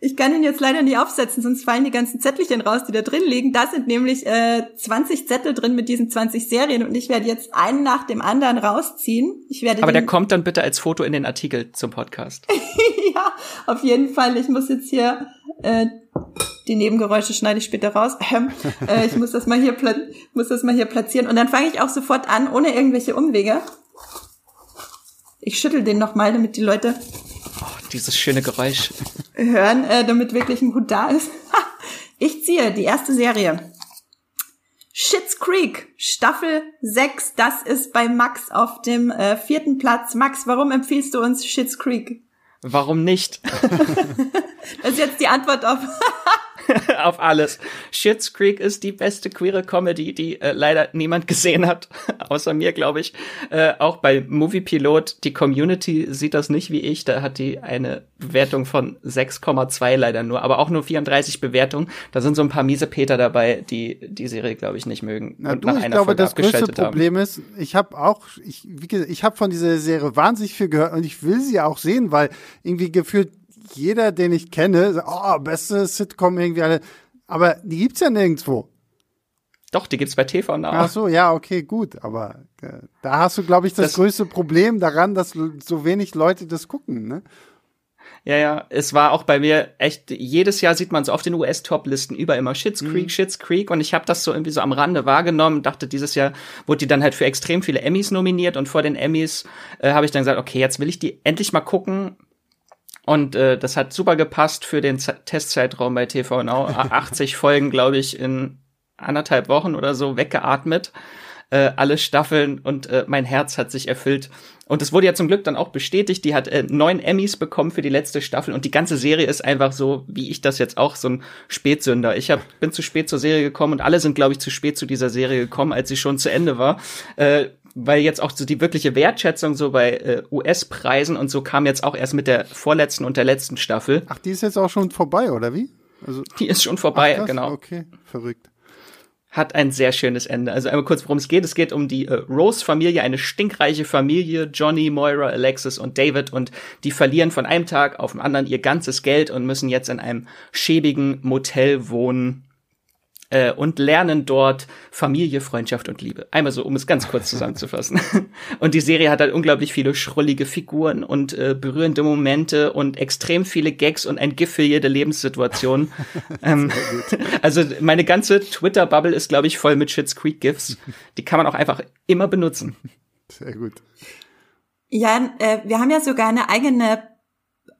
A: Ich kann ihn jetzt leider nicht aufsetzen, sonst fallen die ganzen Zettelchen raus, die da drin liegen. Da sind nämlich äh, 20 Zettel drin mit diesen 20 Serien und ich werde jetzt einen nach dem anderen rausziehen. Ich werde
C: Aber der kommt dann bitte als Foto in den Artikel zum Podcast.
A: ja, auf jeden Fall. Ich muss jetzt hier äh, die Nebengeräusche schneide ich später raus. Ähm, äh, ich muss das mal hier muss das mal hier platzieren und dann fange ich auch sofort an, ohne irgendwelche Umwege. Ich schüttel den noch mal, damit die Leute
C: dieses schöne Geräusch.
A: Hören, äh, damit wirklich ein Hut da ist. ich ziehe die erste Serie. Shits Creek, Staffel 6. Das ist bei Max auf dem äh, vierten Platz. Max, warum empfiehlst du uns Shits Creek?
C: Warum nicht?
A: das ist jetzt die Antwort auf
C: auf alles. Shits Creek ist die beste queere Comedy, die äh, leider niemand gesehen hat, außer mir, glaube ich. Äh, auch bei Movie Pilot, die Community sieht das nicht wie ich. Da hat die eine Bewertung von 6,2 leider nur, aber auch nur 34 Bewertungen. Da sind so ein paar miese Peter dabei, die die Serie, glaube ich, nicht mögen.
B: Na, du, ich glaube, das größte Problem ist, ich habe auch, ich, wie gesagt, ich habe von dieser Serie wahnsinnig viel gehört und ich will sie auch sehen, weil irgendwie gefühlt jeder, den ich kenne, sagt, oh, beste Sitcom irgendwie alle. Aber die gibt's ja nirgendwo.
C: Doch, die gibt's bei TV Now.
B: Ach so, ja, okay, gut. Aber äh, da hast du, glaube ich, das, das, größte Problem daran, dass so wenig Leute das gucken, ne?
C: Ja, ja, es war auch bei mir echt, jedes Jahr sieht man es auf den US-Top-Listen über immer Shits mhm. Creek, mhm. Shits Creek und ich habe das so irgendwie so am Rande wahrgenommen, dachte, dieses Jahr wurde die dann halt für extrem viele Emmys nominiert und vor den Emmys äh, habe ich dann gesagt, okay, jetzt will ich die endlich mal gucken, und äh, das hat super gepasst für den Z Testzeitraum bei TV Now. 80 Folgen, glaube ich, in anderthalb Wochen oder so weggeatmet. Äh, alle Staffeln und äh, mein Herz hat sich erfüllt. Und es wurde ja zum Glück dann auch bestätigt. Die hat äh, neun Emmys bekommen für die letzte Staffel und die ganze Serie ist einfach so, wie ich das jetzt auch, so ein Spätsünder. Ich hab, bin zu spät zur Serie gekommen und alle sind, glaube ich, zu spät zu dieser Serie gekommen, als sie schon zu Ende war. Äh, weil jetzt auch so die wirkliche Wertschätzung so bei äh, US-Preisen und so kam jetzt auch erst mit der vorletzten und der letzten Staffel.
B: Ach, die ist jetzt auch schon vorbei, oder wie?
C: Also, die ist schon vorbei,
B: ach,
C: genau.
B: Okay, verrückt.
C: Hat ein sehr schönes Ende. Also einmal kurz, worum es geht. Es geht um die äh, Rose-Familie, eine stinkreiche Familie. Johnny, Moira, Alexis und David. Und die verlieren von einem Tag auf den anderen ihr ganzes Geld und müssen jetzt in einem schäbigen Motel wohnen äh, und lernen dort Familie, Freundschaft und Liebe. Einmal so, um es ganz kurz zusammenzufassen. und die Serie hat halt unglaublich viele schrullige Figuren und äh, berührende Momente und extrem viele Gags und ein GIF für jede Lebenssituation. ähm, also meine ganze Twitter-Bubble ist, glaube ich, voll mit Shits Creek GIFs. Die kann man auch einfach immer benutzen.
B: Sehr gut.
A: Ja, äh, wir haben ja sogar eine eigene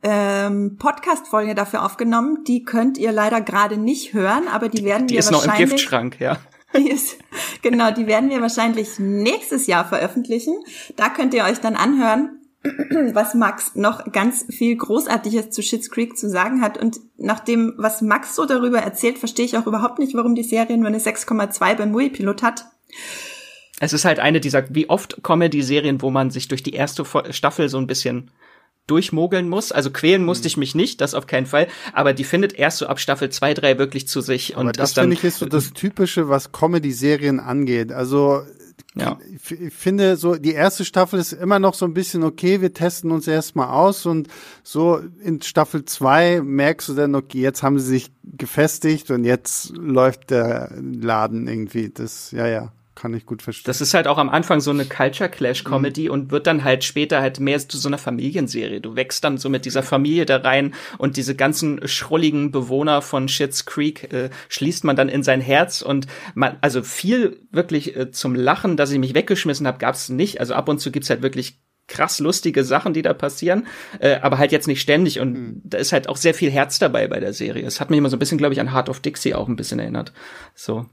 A: ähm, Podcast-Folge dafür aufgenommen. Die könnt ihr leider gerade nicht hören, aber die werden
C: die
A: wir
C: wahrscheinlich.
A: Die ist noch
C: im Giftschrank, ja.
A: Die ist, genau, die werden wir wahrscheinlich nächstes Jahr veröffentlichen. Da könnt ihr euch dann anhören, was Max noch ganz viel Großartiges zu Schitt's Creek zu sagen hat. Und nach dem, was Max so darüber erzählt, verstehe ich auch überhaupt nicht, warum die Serie nur eine 6,2 beim Movie-Pilot hat.
C: Es ist halt eine dieser, wie oft Comedy-Serien, wo man sich durch die erste Staffel so ein bisschen durchmogeln muss. Also quälen musste mhm. ich mich nicht, das auf keinen Fall. Aber die findet erst so ab Staffel 2, 3 wirklich zu sich.
B: Aber
C: und
B: das finde ich ist so das Typische, was Comedy-Serien angeht. Also ja. ich finde so, die erste Staffel ist immer noch so ein bisschen okay, wir testen uns erstmal aus und so in Staffel zwei merkst du dann, okay, jetzt haben sie sich gefestigt und jetzt läuft der Laden irgendwie. Das, ja, ja kann ich gut verstehen.
C: Das ist halt auch am Anfang so eine Culture Clash Comedy mhm. und wird dann halt später halt mehr zu so einer Familienserie. Du wächst dann so mit dieser Familie da rein und diese ganzen schrulligen Bewohner von Shits Creek äh, schließt man dann in sein Herz und man, also viel wirklich äh, zum Lachen, dass ich mich weggeschmissen habe, gab's nicht. Also ab und zu gibt's halt wirklich krass lustige Sachen, die da passieren, äh, aber halt jetzt nicht ständig und mhm. da ist halt auch sehr viel Herz dabei bei der Serie. Es hat mich immer so ein bisschen, glaube ich, an Heart of Dixie auch ein bisschen erinnert. So.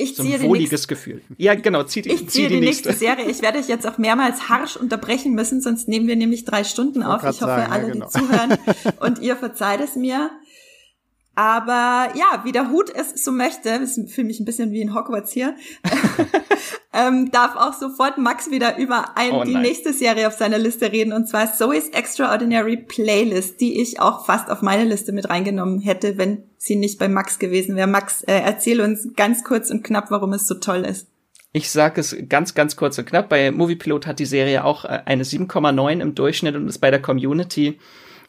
A: Ich
C: so ein wohliges Gefühl. Ja, genau, zieh die,
A: ich ziehe die, die nächste. nächste Serie. Ich werde euch jetzt auch mehrmals harsch unterbrechen müssen, sonst nehmen wir nämlich drei Stunden auf. Ich hoffe, sagen, alle, ja, genau. die zuhören und ihr verzeiht es mir. Aber ja, wie der Hut es so möchte, ich fühle mich ein bisschen wie in Hogwarts hier, ähm, darf auch sofort Max wieder über ein, oh, die nächste Serie auf seiner Liste reden, und zwar Zoe's Extraordinary Playlist, die ich auch fast auf meine Liste mit reingenommen hätte, wenn sie nicht bei Max gewesen wäre. Max, äh, erzähl uns ganz kurz und knapp, warum es so toll ist.
C: Ich sage es ganz, ganz kurz und knapp. Bei Moviepilot hat die Serie auch äh, eine 7,9 im Durchschnitt und ist bei der Community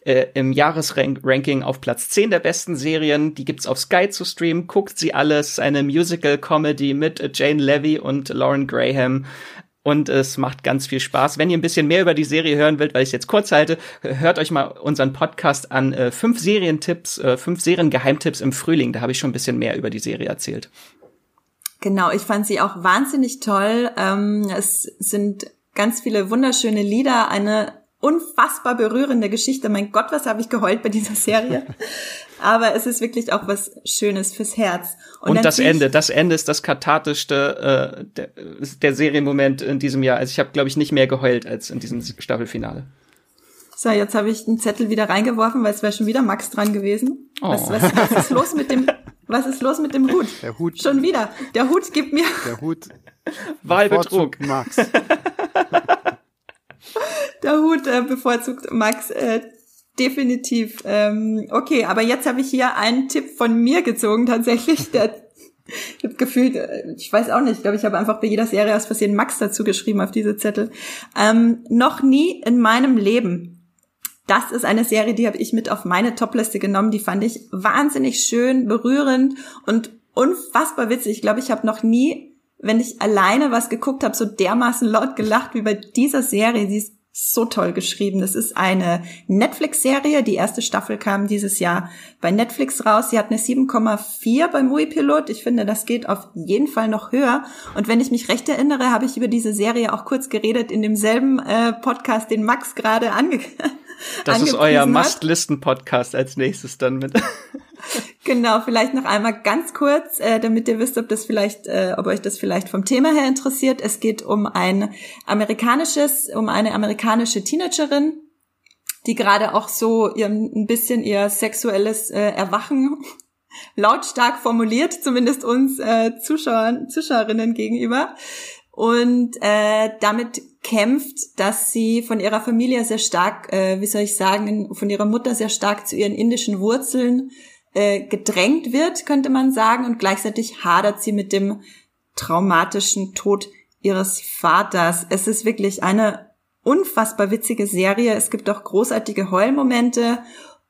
C: äh, im Jahresranking auf Platz 10 der besten Serien. Die gibt's auf Sky zu streamen. Guckt sie alles. Eine Musical-Comedy mit Jane Levy und Lauren Graham. Und es macht ganz viel Spaß. Wenn ihr ein bisschen mehr über die Serie hören wollt, weil ich es jetzt kurz halte, hört euch mal unseren Podcast an. Äh, fünf Serientipps, äh, fünf Seriengeheimtipps im Frühling. Da habe ich schon ein bisschen mehr über die Serie erzählt.
A: Genau, ich fand sie auch wahnsinnig toll. Ähm, es sind ganz viele wunderschöne Lieder, eine unfassbar berührende Geschichte. Mein Gott, was habe ich geheult bei dieser Serie. Aber es ist wirklich auch was Schönes fürs Herz.
C: Und, Und das Ende, das Ende ist das kathartischste äh, der, der Serienmoment in diesem Jahr. Also ich habe, glaube ich, nicht mehr geheult als in diesem Staffelfinale.
A: So, jetzt habe ich einen Zettel wieder reingeworfen, weil es wäre schon wieder Max dran gewesen. Oh. Was, was, was ist los mit dem was ist los mit dem Hut?
B: Der Hut.
A: Schon wieder. Der Hut gibt mir.
B: Der Hut.
C: Wahlbetrug.
B: Max.
A: der Hut äh, bevorzugt Max äh, definitiv. Ähm, okay, aber jetzt habe ich hier einen Tipp von mir gezogen tatsächlich. Der, ich habe gefühlt, äh, ich weiß auch nicht, ich glaube, ich habe einfach bei jeder Serie aus Versehen Max dazu geschrieben auf diese Zettel. Ähm, noch nie in meinem Leben. Das ist eine Serie, die habe ich mit auf meine Topliste genommen. Die fand ich wahnsinnig schön, berührend und unfassbar witzig. Ich glaube, ich habe noch nie wenn ich alleine was geguckt habe, so dermaßen laut gelacht wie bei dieser Serie. Die ist so toll geschrieben. Das ist eine Netflix-Serie. Die erste Staffel kam dieses Jahr bei Netflix raus. Sie hat eine 7,4 beim Movie Pilot. Ich finde, das geht auf jeden Fall noch höher. Und wenn ich mich recht erinnere, habe ich über diese Serie auch kurz geredet in demselben äh, Podcast, den Max gerade ange
C: Das ist euer Must-Listen-Podcast als nächstes dann mit.
A: Genau, vielleicht noch einmal ganz kurz, äh, damit ihr wisst, ob das vielleicht, äh, ob euch das vielleicht vom Thema her interessiert. Es geht um ein amerikanisches, um eine amerikanische Teenagerin, die gerade auch so ihr, ein bisschen ihr sexuelles äh, Erwachen lautstark formuliert, zumindest uns äh, Zuschauern, Zuschauerinnen gegenüber. Und äh, damit kämpft, dass sie von ihrer Familie sehr stark, äh, wie soll ich sagen, von ihrer Mutter sehr stark zu ihren indischen Wurzeln äh, gedrängt wird, könnte man sagen, und gleichzeitig hadert sie mit dem traumatischen Tod ihres Vaters. Es ist wirklich eine unfassbar witzige Serie. Es gibt auch großartige Heulmomente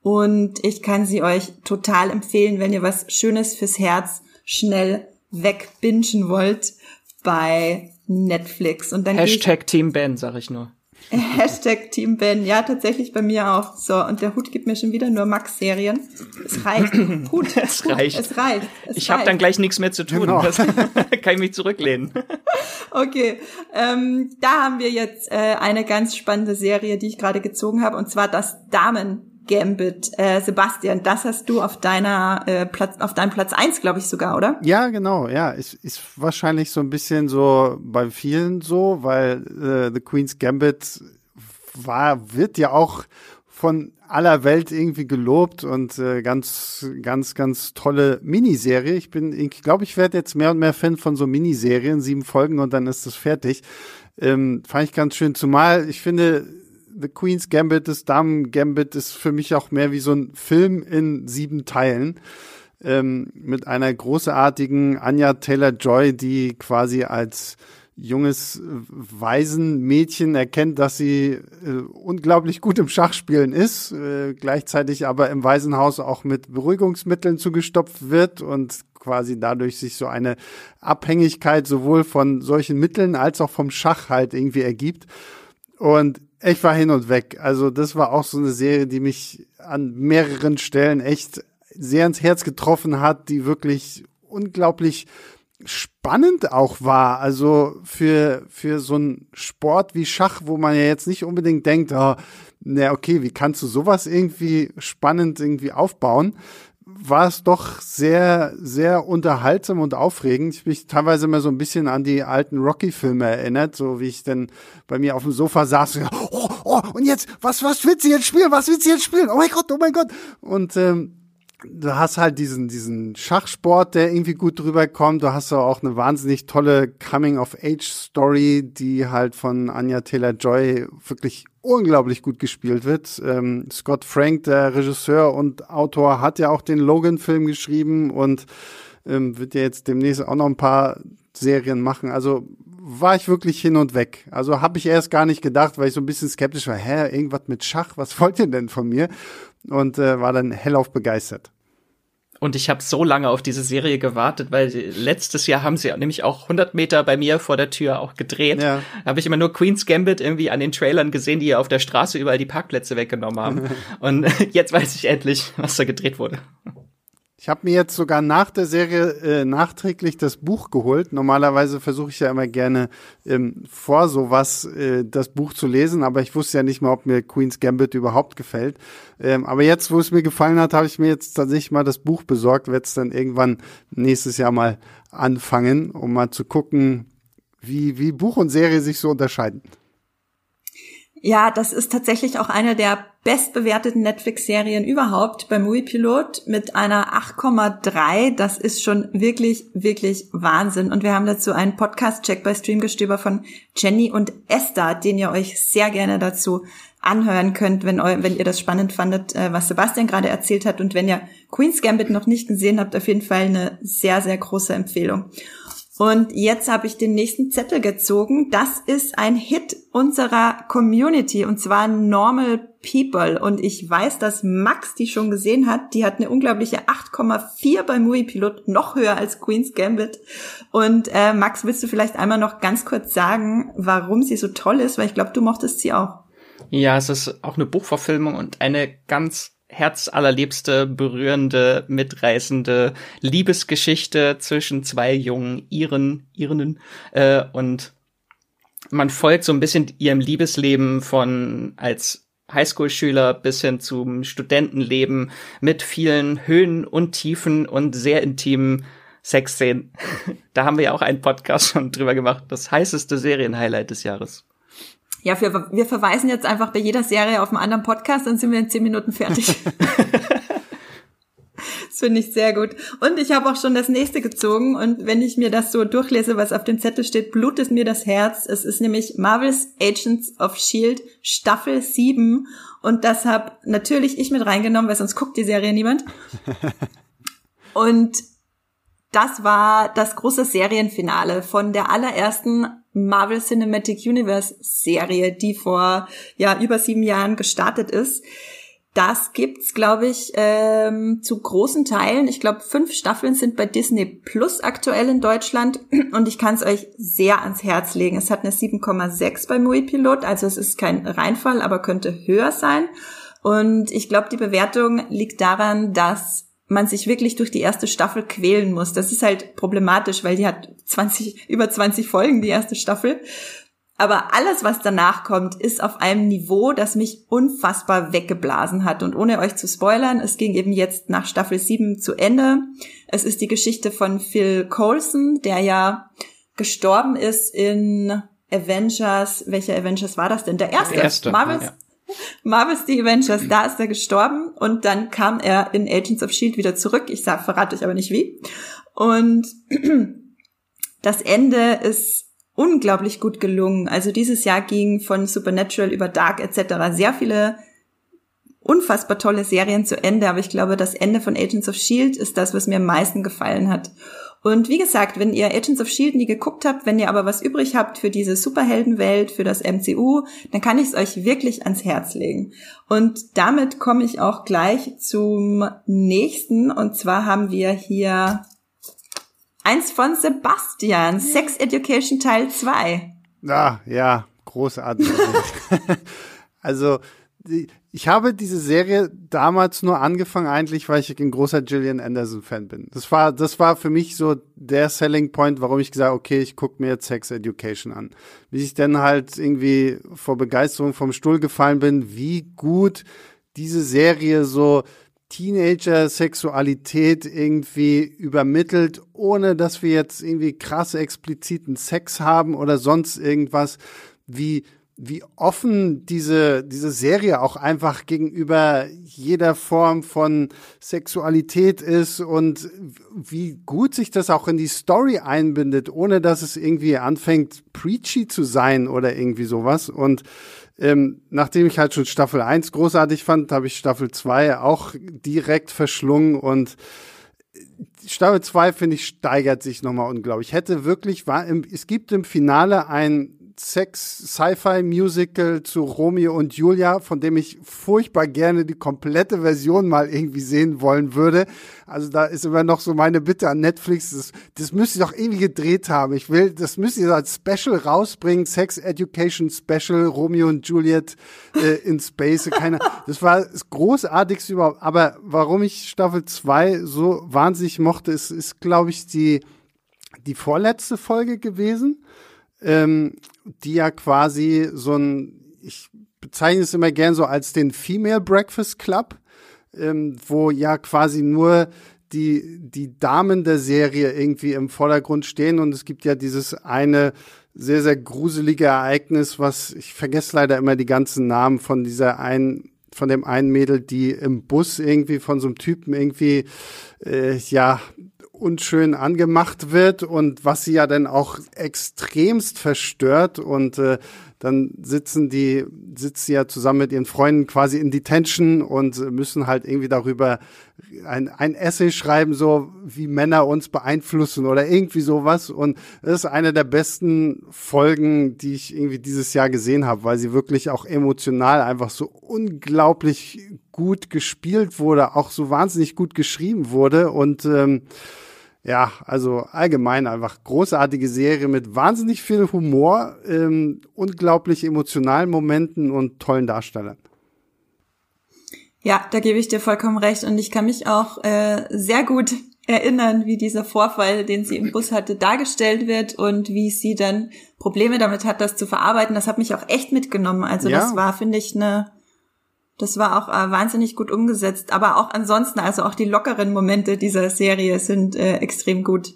A: und ich kann sie euch total empfehlen, wenn ihr was Schönes fürs Herz schnell wegbingen wollt bei Netflix. Und dann
C: Hashtag Team Ben, sag ich nur.
A: Hashtag Team Ben. Ja, tatsächlich bei mir auch. So, und der Hut gibt mir schon wieder nur Max-Serien. Es reicht. Hut,
C: es Hut, reicht.
A: Es reicht. Es
C: ich habe dann gleich nichts mehr zu tun. Genau. Das kann ich mich zurücklehnen.
A: Okay, ähm, da haben wir jetzt äh, eine ganz spannende Serie, die ich gerade gezogen habe, und zwar das Damen Gambit. Äh, Sebastian, das hast du auf deiner äh, Platz, auf deinem Platz eins, glaube ich sogar, oder?
B: Ja, genau, ja. Ist, ist wahrscheinlich so ein bisschen so bei vielen so, weil äh, The Queen's Gambit war, wird ja auch von aller Welt irgendwie gelobt und äh, ganz, ganz, ganz tolle Miniserie. Ich bin, ich glaube, ich werde jetzt mehr und mehr Fan von so Miniserien, sieben Folgen und dann ist das fertig. Ähm, fand ich ganz schön, zumal ich finde, The Queen's Gambit, das Damen Gambit ist für mich auch mehr wie so ein Film in sieben Teilen. ähm, mit einer großartigen Anya Taylor-Joy, die quasi als junges Waisenmädchen erkennt, dass sie äh, unglaublich gut im Schachspielen ist, äh, gleichzeitig aber im Waisenhaus auch mit Beruhigungsmitteln zugestopft wird und quasi dadurch sich so eine Abhängigkeit sowohl von solchen Mitteln als auch vom Schach halt irgendwie ergibt. Und ich war hin und weg. Also das war auch so eine Serie, die mich an mehreren Stellen echt sehr ins Herz getroffen hat, die wirklich unglaublich spannend auch war. Also für, für so einen Sport wie Schach, wo man ja jetzt nicht unbedingt denkt, oh, na okay, wie kannst du sowas irgendwie spannend irgendwie aufbauen? War es doch sehr, sehr unterhaltsam und aufregend. Ich mich teilweise immer so ein bisschen an die alten Rocky-Filme erinnert, so wie ich dann bei mir auf dem Sofa saß und, oh, oh, und jetzt, was, was willst du jetzt spielen? Was willst du jetzt spielen? Oh mein Gott, oh mein Gott. Und ähm, du hast halt diesen, diesen Schachsport, der irgendwie gut drüber kommt. Du hast auch eine wahnsinnig tolle Coming-of-Age-Story, die halt von Anya Taylor-Joy wirklich unglaublich gut gespielt wird. Ähm, Scott Frank, der Regisseur und Autor, hat ja auch den Logan-Film geschrieben und ähm, wird ja jetzt demnächst auch noch ein paar Serien machen. Also war ich wirklich hin und weg. Also habe ich erst gar nicht gedacht, weil ich so ein bisschen skeptisch war. Hä, irgendwas mit Schach? Was wollt ihr denn von mir? Und äh, war dann hellauf begeistert.
C: Und ich habe so lange auf diese Serie gewartet, weil letztes Jahr haben sie nämlich auch 100 Meter bei mir vor der Tür auch gedreht. Ja. Habe ich immer nur Queen's Gambit irgendwie an den Trailern gesehen, die ja auf der Straße überall die Parkplätze weggenommen haben. Und jetzt weiß ich endlich, was da gedreht wurde.
B: Ich habe mir jetzt sogar nach der Serie äh, nachträglich das Buch geholt. Normalerweise versuche ich ja immer gerne ähm, vor sowas äh, das Buch zu lesen, aber ich wusste ja nicht mal, ob mir Queen's Gambit überhaupt gefällt. Ähm, aber jetzt, wo es mir gefallen hat, habe ich mir jetzt tatsächlich mal das Buch besorgt, werde es dann irgendwann nächstes Jahr mal anfangen, um mal zu gucken, wie, wie Buch und Serie sich so unterscheiden.
A: Ja, das ist tatsächlich auch eine der bestbewerteten Netflix-Serien überhaupt bei Movie Pilot mit einer 8,3. Das ist schon wirklich, wirklich Wahnsinn. Und wir haben dazu einen Podcast-Check bei Streamgestöber von Jenny und Esther, den ihr euch sehr gerne dazu anhören könnt, wenn, eu wenn ihr das spannend fandet, äh, was Sebastian gerade erzählt hat. Und wenn ihr Queen's Gambit noch nicht gesehen habt, auf jeden Fall eine sehr, sehr große Empfehlung. Und jetzt habe ich den nächsten Zettel gezogen. Das ist ein Hit unserer Community und zwar Normal People. Und ich weiß, dass Max die schon gesehen hat. Die hat eine unglaubliche 8,4 bei Movie Pilot, noch höher als Queen's Gambit. Und äh, Max, willst du vielleicht einmal noch ganz kurz sagen, warum sie so toll ist? Weil ich glaube, du mochtest sie auch.
C: Ja, es ist auch eine Buchverfilmung und eine ganz herzallerliebste, berührende, mitreißende Liebesgeschichte zwischen zwei jungen Iren, Irinnen äh, und man folgt so ein bisschen ihrem Liebesleben von als Highschool-Schüler bis hin zum Studentenleben mit vielen Höhen und Tiefen und sehr intimen Sexszenen. da haben wir ja auch einen Podcast schon drüber gemacht. Das heißeste Serienhighlight des Jahres.
A: Ja, wir, wir verweisen jetzt einfach bei jeder Serie auf einen anderen Podcast, dann sind wir in zehn Minuten fertig. Das finde ich sehr gut. Und ich habe auch schon das nächste gezogen. Und wenn ich mir das so durchlese, was auf dem Zettel steht, blutet mir das Herz. Es ist nämlich Marvel's Agents of Shield Staffel 7. Und das habe natürlich ich mit reingenommen, weil sonst guckt die Serie niemand. Und das war das große Serienfinale von der allerersten Marvel Cinematic Universe Serie, die vor ja über sieben Jahren gestartet ist. Das gibt's, glaube ich, ähm, zu großen Teilen. Ich glaube, fünf Staffeln sind bei Disney Plus aktuell in Deutschland und ich kann es euch sehr ans Herz legen. Es hat eine 7,6 bei Movie Pilot, also es ist kein Reinfall, aber könnte höher sein. Und ich glaube, die Bewertung liegt daran, dass man sich wirklich durch die erste Staffel quälen muss. Das ist halt problematisch, weil die hat 20, über 20 Folgen, die erste Staffel. Aber alles, was danach kommt, ist auf einem Niveau, das mich unfassbar weggeblasen hat. Und ohne euch zu spoilern, es ging eben jetzt nach Staffel 7 zu Ende. Es ist die Geschichte von Phil Coulson, der ja gestorben ist in Avengers. Welcher Avengers war das denn? Der erste. Der erste Marvels, ja. Marvel's The Avengers, da ist er gestorben und dann kam er in Agents of Shield wieder zurück. Ich sag, verrate euch aber nicht wie. Und das Ende ist unglaublich gut gelungen. Also dieses Jahr ging von Supernatural über Dark etc. sehr viele unfassbar tolle Serien zu Ende, aber ich glaube, das Ende von Agents of Shield ist das, was mir am meisten gefallen hat. Und wie gesagt, wenn ihr Agents of Shield nie geguckt habt, wenn ihr aber was übrig habt für diese Superheldenwelt, für das MCU, dann kann ich es euch wirklich ans Herz legen. Und damit komme ich auch gleich zum nächsten. Und zwar haben wir hier eins von Sebastian, Sex Education Teil 2.
B: Ah, ja, großartig. also, ich habe diese Serie damals nur angefangen, eigentlich, weil ich ein großer Gillian Anderson-Fan bin. Das war, das war für mich so der Selling Point, warum ich gesagt okay, ich gucke mir jetzt Sex Education an. Wie ich dann halt irgendwie vor Begeisterung vom Stuhl gefallen bin, wie gut diese Serie so Teenager-Sexualität irgendwie übermittelt, ohne dass wir jetzt irgendwie krass expliziten Sex haben oder sonst irgendwas, wie wie offen diese, diese Serie auch einfach gegenüber jeder Form von Sexualität ist und wie gut sich das auch in die Story einbindet, ohne dass es irgendwie anfängt, preachy zu sein oder irgendwie sowas. Und ähm, nachdem ich halt schon Staffel 1 großartig fand, habe ich Staffel 2 auch direkt verschlungen und Staffel 2, finde ich, steigert sich nochmal unglaublich. Hätte wirklich, war, es gibt im Finale ein Sex-Sci-Fi-Musical zu Romeo und Julia, von dem ich furchtbar gerne die komplette Version mal irgendwie sehen wollen würde. Also da ist immer noch so meine Bitte an Netflix, das, das müsst ihr doch irgendwie gedreht haben. Ich will, das müsst ihr als Special rausbringen, Sex Education Special, Romeo und Juliet äh, in Space, keine, das war das großartigste überhaupt. Aber warum ich Staffel 2 so wahnsinnig mochte, ist, ist glaube ich, die, die vorletzte Folge gewesen ähm, die ja quasi so ein, ich bezeichne es immer gern so als den Female Breakfast Club, ähm, wo ja quasi nur die, die Damen der Serie irgendwie im Vordergrund stehen. Und es gibt ja dieses eine sehr, sehr gruselige Ereignis, was, ich vergesse leider immer die ganzen Namen von dieser einen, von dem einen Mädel, die im Bus irgendwie von so einem Typen irgendwie, äh, ja, unschön angemacht wird und was sie ja dann auch extremst verstört und äh, dann sitzen die, sitzt sie ja zusammen mit ihren Freunden quasi in Detention und müssen halt irgendwie darüber ein, ein Essay schreiben, so wie Männer uns beeinflussen oder irgendwie sowas. Und das ist eine der besten Folgen, die ich irgendwie dieses Jahr gesehen habe, weil sie wirklich auch emotional einfach so unglaublich gut gespielt wurde, auch so wahnsinnig gut geschrieben wurde und ähm, ja, also allgemein einfach großartige Serie mit wahnsinnig viel Humor, ähm, unglaublich emotionalen Momenten und tollen Darstellern.
A: Ja, da gebe ich dir vollkommen recht und ich kann mich auch äh, sehr gut erinnern, wie dieser Vorfall, den sie im Bus hatte, dargestellt wird und wie sie dann Probleme damit hat, das zu verarbeiten. Das hat mich auch echt mitgenommen. Also ja. das war, finde ich, eine das war auch äh, wahnsinnig gut umgesetzt. Aber auch ansonsten, also auch die lockeren Momente dieser Serie sind äh, extrem gut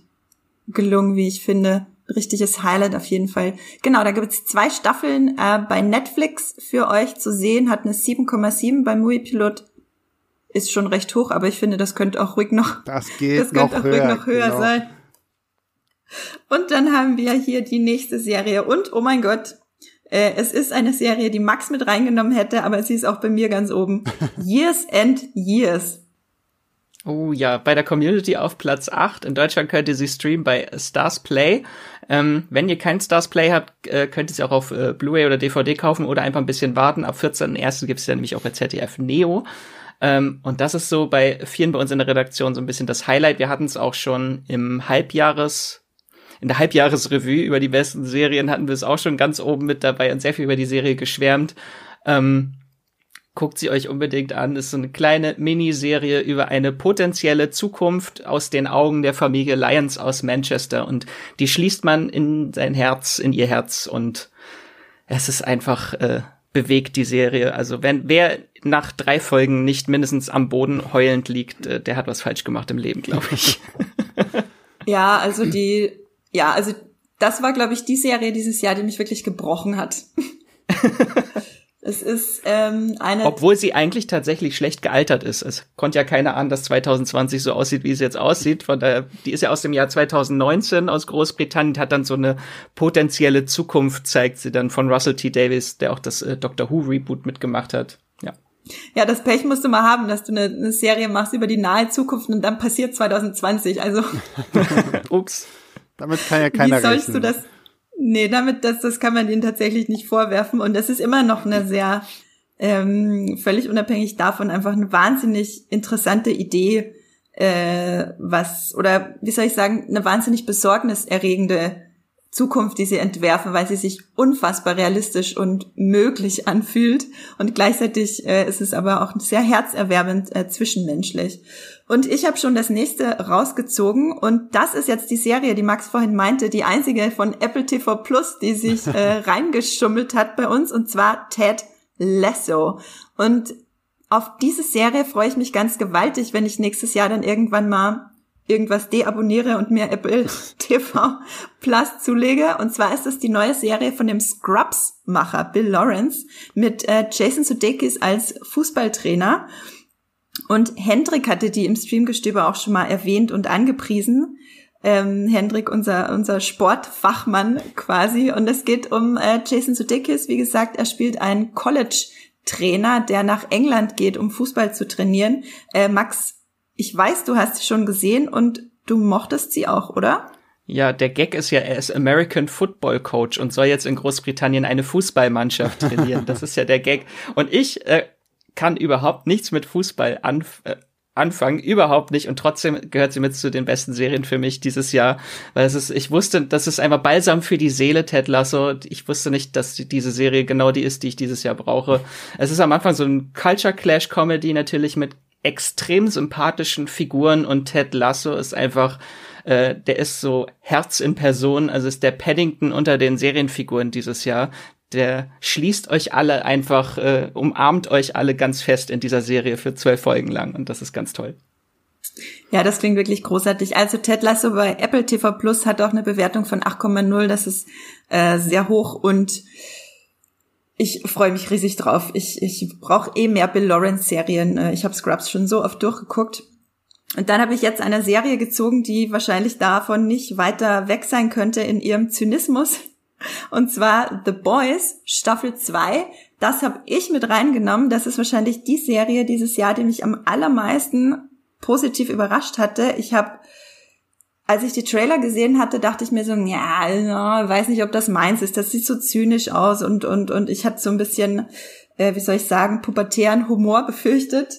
A: gelungen, wie ich finde. Richtiges Highlight auf jeden Fall. Genau, da gibt es zwei Staffeln äh, bei Netflix für euch zu sehen. Hat eine 7,7 beim Movie Pilot. Ist schon recht hoch, aber ich finde, das könnte auch ruhig noch,
B: das geht das könnte noch auch höher, ruhig noch höher genau. sein.
A: Und dann haben wir hier die nächste Serie. Und, oh mein Gott, äh, es ist eine Serie, die Max mit reingenommen hätte, aber sie ist auch bei mir ganz oben. Years and Years.
C: Oh ja, bei der Community auf Platz 8. In Deutschland könnt ihr sie streamen bei Stars Play. Ähm, wenn ihr kein Stars Play habt, äh, könnt ihr sie auch auf äh, Blu-ray oder DVD kaufen oder einfach ein bisschen warten. Ab 14.01. gibt es ja nämlich auch bei ZDF Neo. Ähm, und das ist so bei vielen bei uns in der Redaktion so ein bisschen das Highlight. Wir hatten es auch schon im Halbjahres in der Halbjahresrevue über die besten Serien hatten wir es auch schon ganz oben mit dabei und sehr viel über die Serie geschwärmt. Ähm, guckt sie euch unbedingt an. Ist so eine kleine Miniserie über eine potenzielle Zukunft aus den Augen der Familie Lyons aus Manchester und die schließt man in sein Herz, in ihr Herz und es ist einfach äh, bewegt die Serie. Also wenn wer nach drei Folgen nicht mindestens am Boden heulend liegt, äh, der hat was falsch gemacht im Leben, glaube ich.
A: ja, also die ja, also das war, glaube ich, die Serie dieses Jahr, die mich wirklich gebrochen hat. es ist ähm, eine.
C: Obwohl sie eigentlich tatsächlich schlecht gealtert ist. Es konnte ja keiner ahnen, dass 2020 so aussieht, wie es jetzt aussieht. Von der, die ist ja aus dem Jahr 2019 aus Großbritannien, hat dann so eine potenzielle Zukunft, zeigt sie dann von Russell T. Davis, der auch das äh, Doctor Who Reboot mitgemacht hat. Ja.
A: Ja, das Pech musst du mal haben, dass du eine, eine Serie machst über die nahe Zukunft und dann passiert 2020. Also.
C: Ups.
B: Damit kann ja keiner
A: Wie sollst
B: rechnen.
A: du das? Nee, damit das, das kann man ihnen tatsächlich nicht vorwerfen. Und das ist immer noch eine sehr ähm, völlig unabhängig davon einfach eine wahnsinnig interessante Idee, äh, was oder wie soll ich sagen, eine wahnsinnig besorgniserregende Zukunft, die sie entwerfen, weil sie sich unfassbar realistisch und möglich anfühlt. Und gleichzeitig äh, ist es aber auch sehr herzerwärmend äh, zwischenmenschlich. Und ich habe schon das nächste rausgezogen. Und das ist jetzt die Serie, die Max vorhin meinte, die einzige von Apple TV Plus, die sich äh, reingeschummelt hat bei uns. Und zwar Ted Lasso. Und auf diese Serie freue ich mich ganz gewaltig, wenn ich nächstes Jahr dann irgendwann mal irgendwas deabonniere und mir Apple TV Plus zulege. Und zwar ist es die neue Serie von dem Scrubs-Macher Bill Lawrence mit äh, Jason Sudeikis als Fußballtrainer. Und Hendrik hatte die im Streamgestöber auch schon mal erwähnt und angepriesen. Ähm, Hendrik, unser, unser Sportfachmann quasi. Und es geht um äh, Jason Sudeikis. Wie gesagt, er spielt einen College-Trainer, der nach England geht, um Fußball zu trainieren. Äh, Max, ich weiß, du hast sie schon gesehen und du mochtest sie auch, oder?
C: Ja, der Gag ist ja, er ist American Football Coach und soll jetzt in Großbritannien eine Fußballmannschaft trainieren. das ist ja der Gag. Und ich äh, kann überhaupt nichts mit Fußball anf äh, anfangen, überhaupt nicht. Und trotzdem gehört sie mit zu den besten Serien für mich dieses Jahr, weil es ist, ich wusste, das ist einfach balsam für die Seele, Ted Lasso. Ich wusste nicht, dass diese Serie genau die ist, die ich dieses Jahr brauche. Es ist am Anfang so ein Culture Clash Comedy natürlich mit extrem sympathischen Figuren und Ted Lasso ist einfach, äh, der ist so Herz in Person, also ist der Paddington unter den Serienfiguren dieses Jahr. Der schließt euch alle einfach, äh, umarmt euch alle ganz fest in dieser Serie für zwölf Folgen lang und das ist ganz toll.
A: Ja, das klingt wirklich großartig. Also Ted Lasso bei Apple TV Plus hat auch eine Bewertung von 8,0. Das ist äh, sehr hoch und ich freue mich riesig drauf. Ich, ich brauche eh mehr Bill Lawrence-Serien. Äh, Ich habe Scrubs schon so oft durchgeguckt. Und dann habe ich jetzt eine Serie gezogen, die wahrscheinlich davon nicht weiter weg sein könnte in ihrem Zynismus. Und zwar The Boys, Staffel 2. Das habe ich mit reingenommen. Das ist wahrscheinlich die Serie dieses Jahr, die mich am allermeisten positiv überrascht hatte. Ich habe als ich die Trailer gesehen hatte, dachte ich mir so, ja, ja, weiß nicht, ob das meins ist. Das sieht so zynisch aus und und und ich hatte so ein bisschen, äh, wie soll ich sagen, pubertären Humor befürchtet.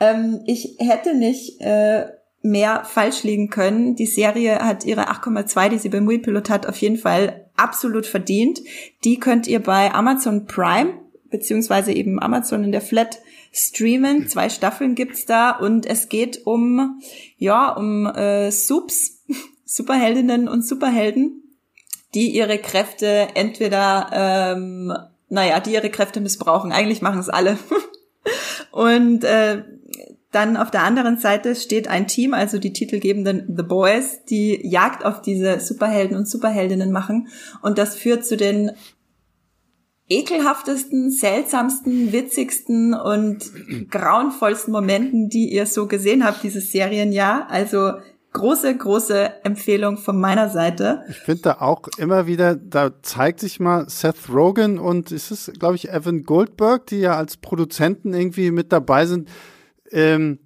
A: Ähm, ich hätte nicht äh, mehr falsch liegen können. Die Serie hat ihre 8,2, die sie bei Muipilot hat, auf jeden Fall absolut verdient. Die könnt ihr bei Amazon Prime beziehungsweise eben Amazon in der Flat streamen. Zwei Staffeln gibt's da und es geht um ja um äh, Subs, Superheldinnen und Superhelden, die ihre Kräfte entweder ähm, naja, die ihre Kräfte missbrauchen. Eigentlich machen es alle. und äh, dann auf der anderen Seite steht ein Team, also die titelgebenden The Boys, die Jagd auf diese Superhelden und Superheldinnen machen. Und das führt zu den ekelhaftesten, seltsamsten, witzigsten und grauenvollsten Momenten, die ihr so gesehen habt, dieses Serienjahr. Also große, große Empfehlung von meiner Seite.
B: Ich finde da auch immer wieder, da zeigt sich mal Seth Rogen und ist es, glaube ich, Evan Goldberg, die ja als Produzenten irgendwie mit dabei sind. Ähm,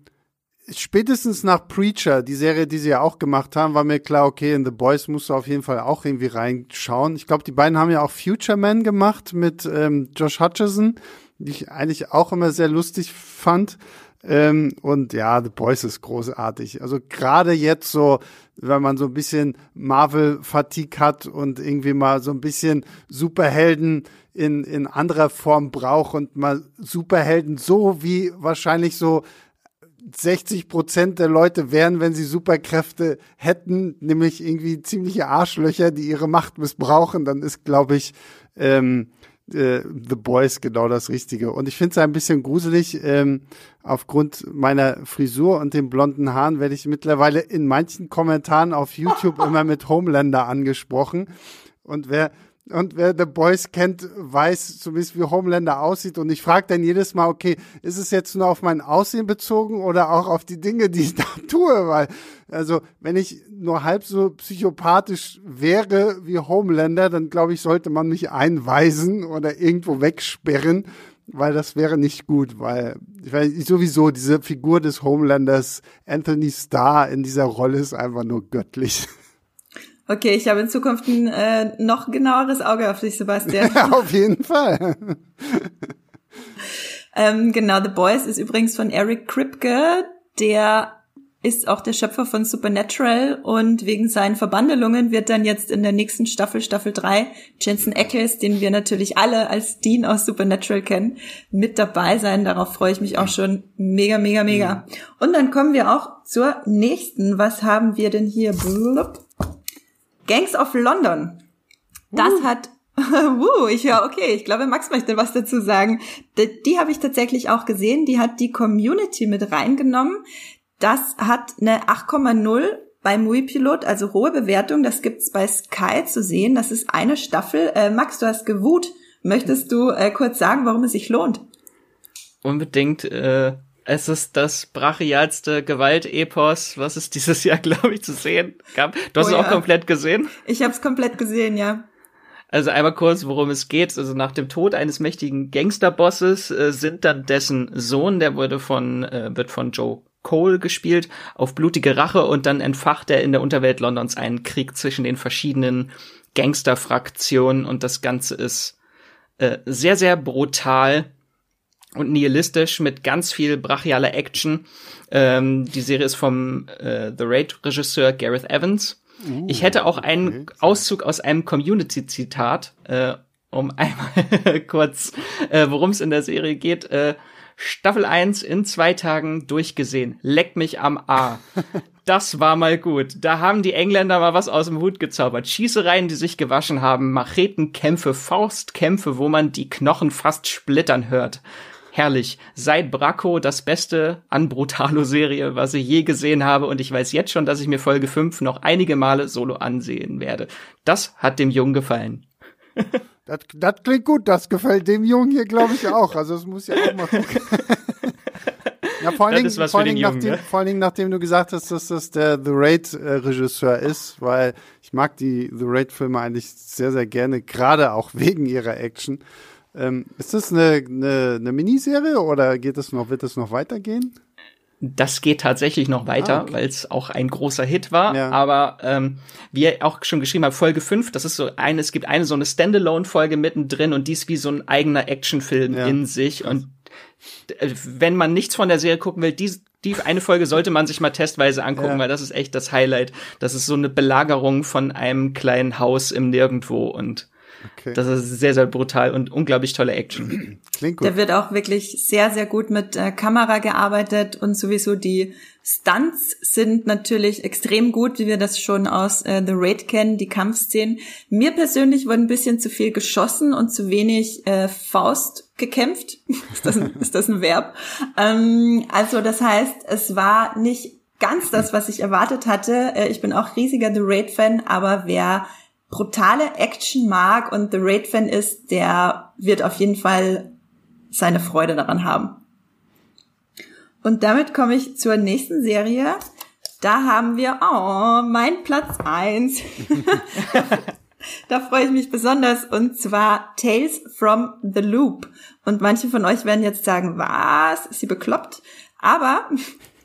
B: spätestens nach Preacher, die Serie, die sie ja auch gemacht haben, war mir klar, okay, in The Boys musst du auf jeden Fall auch irgendwie reinschauen. Ich glaube, die beiden haben ja auch Future Man gemacht mit ähm, Josh Hutcherson, die ich eigentlich auch immer sehr lustig fand. Ähm, und ja, The Boys ist großartig. Also gerade jetzt so, wenn man so ein bisschen Marvel-Fatigue hat und irgendwie mal so ein bisschen Superhelden in, in anderer Form braucht und mal Superhelden so wie wahrscheinlich so 60 Prozent der Leute wären, wenn sie Superkräfte hätten, nämlich irgendwie ziemliche Arschlöcher, die ihre Macht missbrauchen, dann ist, glaube ich, ähm, äh, The Boys genau das Richtige. Und ich finde es ein bisschen gruselig. Ähm, aufgrund meiner Frisur und den blonden Haaren werde ich mittlerweile in manchen Kommentaren auf YouTube immer mit Homelander angesprochen. Und wer und wer The Boys kennt, weiß zumindest, wie Homelander aussieht. Und ich frage dann jedes Mal, okay, ist es jetzt nur auf mein Aussehen bezogen oder auch auf die Dinge, die ich da tue? Weil, also, wenn ich nur halb so psychopathisch wäre wie Homelander, dann glaube ich, sollte man mich einweisen oder irgendwo wegsperren. weil das wäre nicht gut, weil ich weiß, sowieso diese Figur des Homelanders Anthony Starr in dieser Rolle ist einfach nur göttlich.
A: Okay, ich habe in Zukunft ein äh, noch genaueres Auge auf dich, Sebastian.
B: Ja, auf jeden Fall.
A: ähm, genau, The Boys ist übrigens von Eric Kripke, der ist auch der Schöpfer von Supernatural und wegen seinen Verbandelungen wird dann jetzt in der nächsten Staffel, Staffel 3, Jensen Ackles, den wir natürlich alle als Dean aus Supernatural kennen, mit dabei sein. Darauf freue ich mich auch schon mega, mega, mega. Und dann kommen wir auch zur nächsten. Was haben wir denn hier? Blub. Gangs of London. Das uh. hat uh, ich höre, okay, ich glaube, Max möchte was dazu sagen. Die, die habe ich tatsächlich auch gesehen. Die hat die Community mit reingenommen. Das hat eine 8,0 bei Muipilot, also hohe Bewertung. Das gibt's bei Sky zu sehen. Das ist eine Staffel. Äh, Max, du hast gewut. Möchtest du äh, kurz sagen, warum es sich lohnt?
C: Unbedingt. Äh, es ist das brachialste Gewaltepos, was es dieses Jahr, glaube ich, zu sehen gab. Du hast oh, es auch komplett gesehen?
A: Ich habe es komplett gesehen, ja.
C: Also einmal kurz, worum es geht. Also nach dem Tod eines mächtigen Gangsterbosses äh, sind dann dessen Sohn, der wurde von äh, wird von Joe Cole gespielt, auf blutige Rache und dann entfacht er in der Unterwelt Londons einen Krieg zwischen den verschiedenen Gangsterfraktionen und das Ganze ist äh, sehr, sehr brutal und nihilistisch mit ganz viel brachialer Action. Ähm, die Serie ist vom äh, The Raid-Regisseur Gareth Evans. Uh, ich hätte auch einen okay. Auszug aus einem Community-Zitat, äh, um einmal kurz, äh, worum es in der Serie geht. Äh, Staffel 1 in zwei Tagen durchgesehen. Leck mich am A. Das war mal gut. Da haben die Engländer mal was aus dem Hut gezaubert. Schießereien, die sich gewaschen haben, Machetenkämpfe, Faustkämpfe, wo man die Knochen fast splittern hört. Herrlich. Seit Bracco das Beste an Brutalo-Serie, was ich je gesehen habe. Und ich weiß jetzt schon, dass ich mir Folge 5 noch einige Male solo ansehen werde. Das hat dem Jungen gefallen.
B: Das, das klingt gut, das gefällt dem Jungen hier, glaube ich, auch. Also es muss ja auch mal gucken. ja, vor allen, Dingen, vor, allen Jungen, nachdem, ja? vor allen Dingen, nachdem du gesagt hast, dass das der The Raid-Regisseur ist, weil ich mag die The Raid-Filme eigentlich sehr, sehr gerne, gerade auch wegen ihrer Action. Ähm, ist das eine, eine, eine Miniserie oder geht es noch, wird es noch weitergehen?
C: Das geht tatsächlich noch weiter, ah, okay. weil es auch ein großer Hit war. Ja. Aber ähm, wie ihr auch schon geschrieben habt, Folge 5, das ist so eine, es gibt eine so eine Standalone-Folge mittendrin und die ist wie so ein eigener Actionfilm ja. in sich. Und äh, wenn man nichts von der Serie gucken will, die, die eine Folge sollte man sich mal testweise angucken, ja. weil das ist echt das Highlight. Das ist so eine Belagerung von einem kleinen Haus im Nirgendwo und Okay. Das ist sehr, sehr brutal und unglaublich tolle Action.
A: Klingt gut. Da wird auch wirklich sehr, sehr gut mit äh, Kamera gearbeitet und sowieso die Stunts sind natürlich extrem gut, wie wir das schon aus äh, The Raid kennen, die Kampfszenen. Mir persönlich wurde ein bisschen zu viel geschossen und zu wenig äh, Faust gekämpft. ist, das ein, ist das ein Verb? Ähm, also das heißt, es war nicht ganz das, was ich erwartet hatte. Äh, ich bin auch riesiger The Raid-Fan, aber wer brutale Action mag und The Raid-Fan ist, der wird auf jeden Fall seine Freude daran haben. Und damit komme ich zur nächsten Serie. Da haben wir, oh, mein Platz eins. da freue ich mich besonders und zwar Tales from the Loop. Und manche von euch werden jetzt sagen, was, ist sie bekloppt? Aber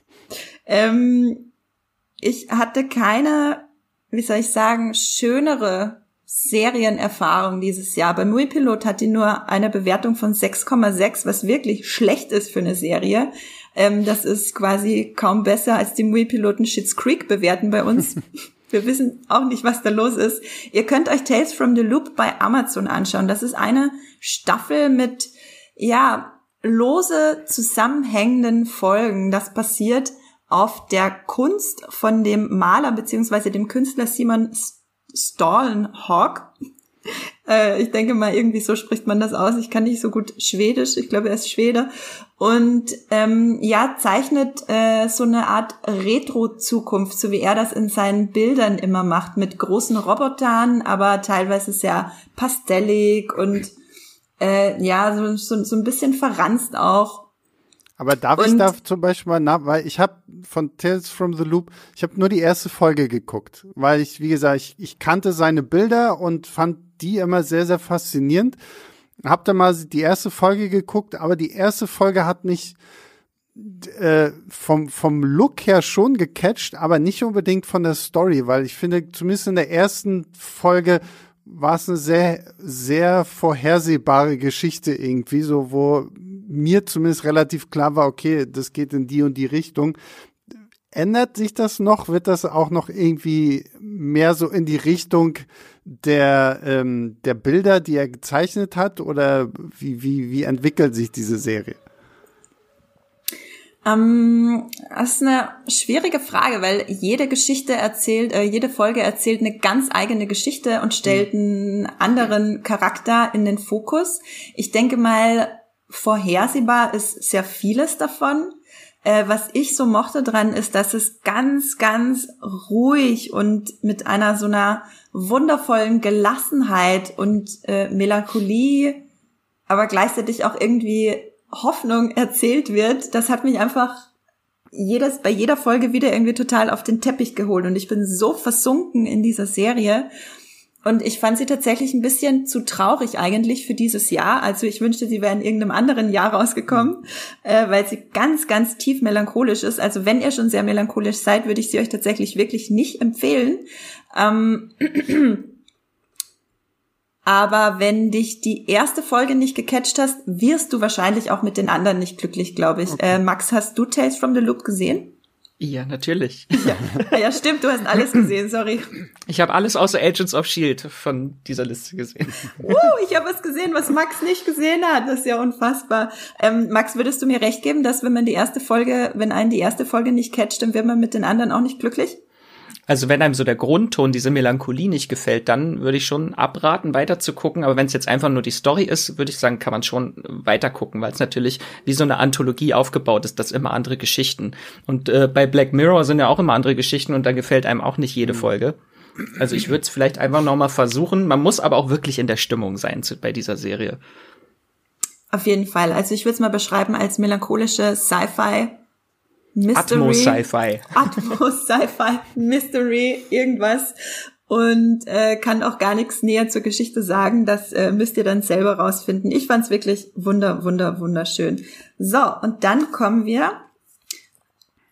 A: ähm, ich hatte keine wie soll ich sagen, schönere Serienerfahrung dieses Jahr. Bei Muipilot hat die nur eine Bewertung von 6,6, was wirklich schlecht ist für eine Serie. Ähm, das ist quasi kaum besser als die Muipiloten Shits Creek bewerten bei uns. Wir wissen auch nicht, was da los ist. Ihr könnt euch Tales from the Loop bei Amazon anschauen. Das ist eine Staffel mit, ja, lose zusammenhängenden Folgen. Das passiert auf der Kunst von dem Maler beziehungsweise dem Künstler Simon Stallenhawk. Äh, ich denke mal, irgendwie so spricht man das aus. Ich kann nicht so gut Schwedisch. Ich glaube, er ist Schwede. Und ähm, ja, zeichnet äh, so eine Art Retro-Zukunft, so wie er das in seinen Bildern immer macht, mit großen Robotern, aber teilweise sehr pastellig und äh, ja, so, so, so ein bisschen verranzt auch.
B: Aber darf und ich da zum Beispiel mal nach, weil ich habe von Tales from the Loop, ich habe nur die erste Folge geguckt, weil ich, wie gesagt, ich, ich kannte seine Bilder und fand die immer sehr, sehr faszinierend. hab da mal die erste Folge geguckt, aber die erste Folge hat mich äh, vom, vom Look her schon gecatcht, aber nicht unbedingt von der Story, weil ich finde, zumindest in der ersten Folge war es eine sehr, sehr vorhersehbare Geschichte irgendwie, so wo mir zumindest relativ klar war, okay, das geht in die und die Richtung. Ändert sich das noch? Wird das auch noch irgendwie mehr so in die Richtung der, ähm, der Bilder, die er gezeichnet hat? Oder wie, wie, wie entwickelt sich diese Serie?
A: Ähm, das ist eine schwierige Frage, weil jede Geschichte erzählt, äh, jede Folge erzählt eine ganz eigene Geschichte und stellt mhm. einen anderen Charakter in den Fokus. Ich denke mal, vorhersehbar ist sehr vieles davon. Äh, was ich so mochte dran ist, dass es ganz, ganz ruhig und mit einer so einer wundervollen Gelassenheit und äh, Melancholie, aber gleichzeitig auch irgendwie Hoffnung erzählt wird, das hat mich einfach jedes, bei jeder Folge wieder irgendwie total auf den Teppich geholt und ich bin so versunken in dieser Serie. Und ich fand sie tatsächlich ein bisschen zu traurig eigentlich für dieses Jahr. Also ich wünschte, sie wäre in irgendeinem anderen Jahr rausgekommen, äh, weil sie ganz, ganz tief melancholisch ist. Also wenn ihr schon sehr melancholisch seid, würde ich sie euch tatsächlich wirklich nicht empfehlen. Ähm Aber wenn dich die erste Folge nicht gecatcht hast, wirst du wahrscheinlich auch mit den anderen nicht glücklich, glaube ich. Okay. Äh, Max, hast du Tales from the Loop gesehen?
C: Ja, natürlich.
A: Ja. ja, stimmt, du hast alles gesehen, sorry.
C: Ich habe alles außer Agents of Shield von dieser Liste gesehen.
A: Uh, ich habe was gesehen, was Max nicht gesehen hat. Das ist ja unfassbar. Ähm, Max, würdest du mir recht geben, dass wenn man die erste Folge, wenn einen die erste Folge nicht catcht, dann wird man mit den anderen auch nicht glücklich?
C: Also wenn einem so der Grundton, diese Melancholie nicht gefällt, dann würde ich schon abraten, weiter zu gucken. Aber wenn es jetzt einfach nur die Story ist, würde ich sagen, kann man schon weiter gucken, weil es natürlich wie so eine Anthologie aufgebaut ist, das immer andere Geschichten. Und äh, bei Black Mirror sind ja auch immer andere Geschichten und da gefällt einem auch nicht jede mhm. Folge. Also ich würde es vielleicht einfach noch mal versuchen. Man muss aber auch wirklich in der Stimmung sein zu, bei dieser Serie.
A: Auf jeden Fall. Also ich würde es mal beschreiben als melancholische Sci-Fi
C: Mystery. Atmos Sci-Fi.
A: Atmos Sci-Fi, Mystery, irgendwas. Und äh, kann auch gar nichts näher zur Geschichte sagen. Das äh, müsst ihr dann selber rausfinden. Ich fand's wirklich wunder, wunder, wunderschön. So, und dann kommen wir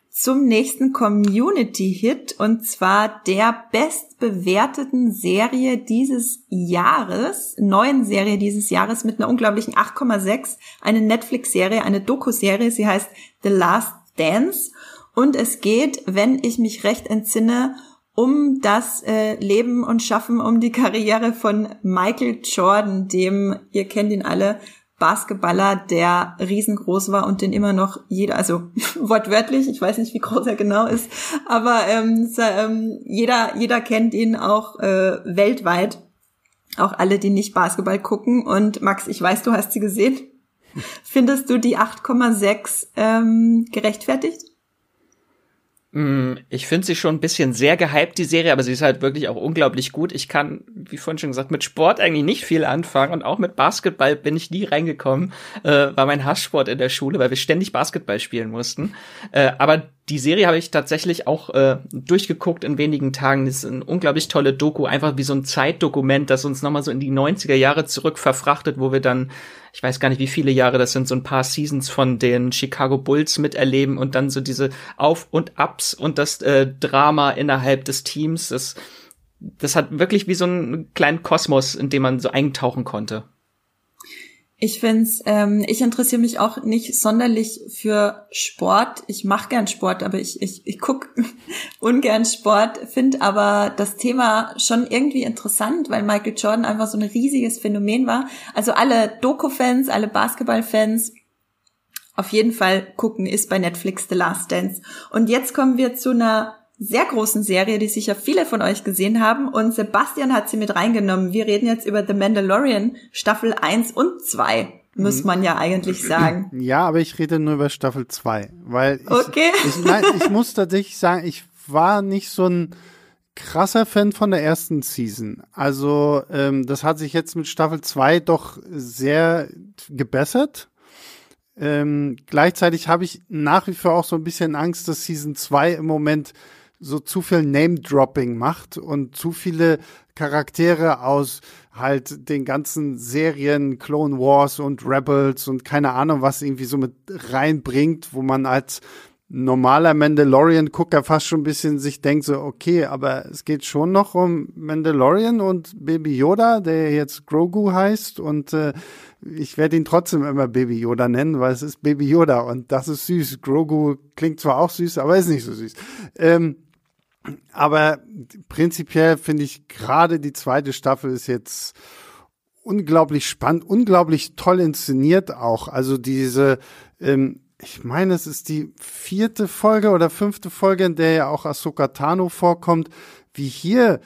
A: zum nächsten Community-Hit und zwar der bestbewerteten Serie dieses Jahres, neuen Serie dieses Jahres mit einer unglaublichen 8,6, eine Netflix-Serie, eine Doku-Serie, sie heißt The Last Dance. Und es geht, wenn ich mich recht entsinne, um das äh, Leben und Schaffen, um die Karriere von Michael Jordan, dem, ihr kennt ihn alle, Basketballer, der riesengroß war und den immer noch jeder, also wortwörtlich, ich weiß nicht, wie groß er genau ist, aber ähm, ähm, jeder, jeder kennt ihn auch äh, weltweit. Auch alle, die nicht Basketball gucken. Und Max, ich weiß, du hast sie gesehen. Findest du die 8,6 ähm, gerechtfertigt?
C: Mm, ich finde sie schon ein bisschen sehr gehypt, die Serie, aber sie ist halt wirklich auch unglaublich gut. Ich kann, wie vorhin schon gesagt, mit Sport eigentlich nicht viel anfangen und auch mit Basketball bin ich nie reingekommen. Äh, war mein Hasssport in der Schule, weil wir ständig Basketball spielen mussten. Äh, aber die Serie habe ich tatsächlich auch äh, durchgeguckt in wenigen Tagen. Das ist eine unglaublich tolle Doku, einfach wie so ein Zeitdokument, das uns nochmal so in die 90er Jahre zurück verfrachtet, wo wir dann, ich weiß gar nicht, wie viele Jahre das sind, so ein paar Seasons von den Chicago Bulls miterleben und dann so diese Auf- und Ups und das äh, Drama innerhalb des Teams. Das, das hat wirklich wie so einen kleinen Kosmos, in dem man so eintauchen konnte.
A: Ich find's, ähm, ich interessiere mich auch nicht sonderlich für Sport. Ich mache gern Sport, aber ich, ich, ich guck ungern Sport, finde aber das Thema schon irgendwie interessant, weil Michael Jordan einfach so ein riesiges Phänomen war. Also alle Doku-Fans, alle Basketball-Fans, auf jeden Fall gucken, ist bei Netflix The Last Dance. Und jetzt kommen wir zu einer sehr großen Serie, die sicher viele von euch gesehen haben. Und Sebastian hat sie mit reingenommen. Wir reden jetzt über The Mandalorian Staffel 1 und 2, muss man ja eigentlich sagen.
B: Ja, aber ich rede nur über Staffel 2, weil ich,
A: okay.
B: ich, nein, ich muss tatsächlich sagen, ich war nicht so ein krasser Fan von der ersten Season. Also ähm, das hat sich jetzt mit Staffel 2 doch sehr gebessert. Ähm, gleichzeitig habe ich nach wie vor auch so ein bisschen Angst, dass Season 2 im Moment so zu viel Name-Dropping macht und zu viele Charaktere aus halt den ganzen Serien Clone Wars und Rebels und keine Ahnung was irgendwie so mit reinbringt, wo man als normaler Mandalorian-Gucker fast schon ein bisschen sich denkt so, okay, aber es geht schon noch um Mandalorian und Baby Yoda, der jetzt Grogu heißt und äh, ich werde ihn trotzdem immer Baby Yoda nennen, weil es ist Baby Yoda und das ist süß. Grogu klingt zwar auch süß, aber ist nicht so süß. Ähm, aber prinzipiell finde ich gerade die zweite Staffel ist jetzt unglaublich spannend, unglaublich toll inszeniert auch. Also diese, ähm, ich meine, es ist die vierte Folge oder fünfte Folge, in der ja auch Ahsoka Tano vorkommt, wie hier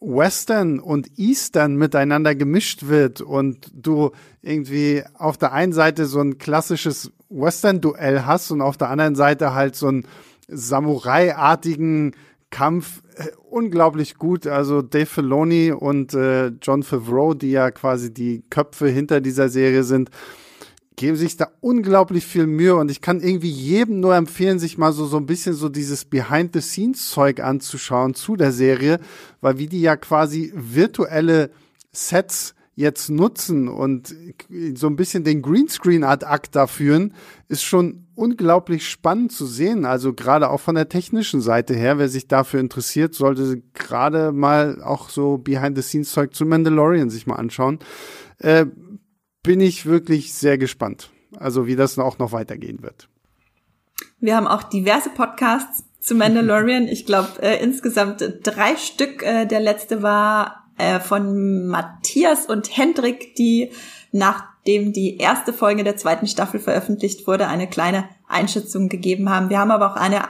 B: Western und Eastern miteinander gemischt wird und du irgendwie auf der einen Seite so ein klassisches Western-Duell hast und auf der anderen Seite halt so einen Samurai-artigen Kampf äh, unglaublich gut. Also Dave Filoni und äh, John Favreau, die ja quasi die Köpfe hinter dieser Serie sind, geben sich da unglaublich viel Mühe und ich kann irgendwie jedem nur empfehlen, sich mal so, so ein bisschen so dieses Behind-the-Scenes-Zeug anzuschauen zu der Serie, weil wie die ja quasi virtuelle Sets jetzt nutzen und so ein bisschen den Greenscreen ad acta führen, ist schon unglaublich spannend zu sehen. Also gerade auch von der technischen Seite her, wer sich dafür interessiert, sollte gerade mal auch so Behind-the-Scenes-Zeug zu Mandalorian sich mal anschauen. Äh, bin ich wirklich sehr gespannt. Also wie das auch noch weitergehen wird.
A: Wir haben auch diverse Podcasts zu Mandalorian. Ich glaube äh, insgesamt drei Stück. Äh, der letzte war äh, von Matthias und Hendrik, die nachdem die erste Folge der zweiten Staffel veröffentlicht wurde, eine kleine Einschätzung gegeben haben. Wir haben aber auch eine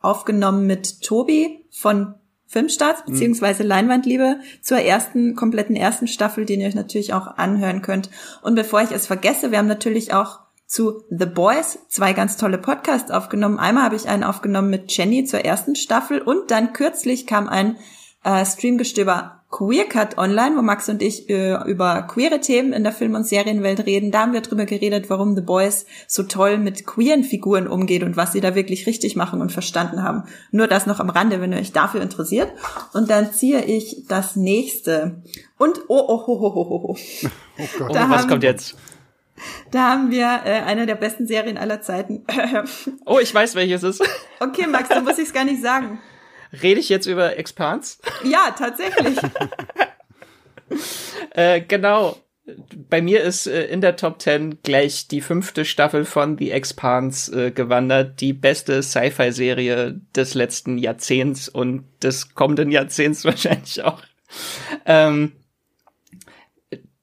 A: aufgenommen mit Tobi von Filmstarts mhm. beziehungsweise Leinwandliebe zur ersten, kompletten ersten Staffel, den ihr euch natürlich auch anhören könnt. Und bevor ich es vergesse, wir haben natürlich auch zu The Boys zwei ganz tolle Podcasts aufgenommen. Einmal habe ich einen aufgenommen mit Jenny zur ersten Staffel und dann kürzlich kam ein äh, Streamgestöber Queer Cut online, wo Max und ich äh, über queere Themen in der Film- und Serienwelt reden. Da haben wir drüber geredet, warum The Boys so toll mit queeren Figuren umgeht und was sie da wirklich richtig machen und verstanden haben. Nur das noch am Rande, wenn ihr euch dafür interessiert. Und dann ziehe ich das nächste. Und oh, oh, oh, oh, oh, oh.
C: oh Gott. Da oh, was haben, kommt jetzt?
A: Da haben wir äh, eine der besten Serien aller Zeiten.
C: oh, ich weiß, welches ist.
A: okay, Max, dann muss ich es gar nicht sagen.
C: Rede ich jetzt über Expans?
A: Ja, tatsächlich.
C: äh, genau. Bei mir ist äh, in der Top 10 gleich die fünfte Staffel von The Expanse äh, gewandert. Die beste Sci-Fi-Serie des letzten Jahrzehnts und des kommenden Jahrzehnts wahrscheinlich auch. Ähm,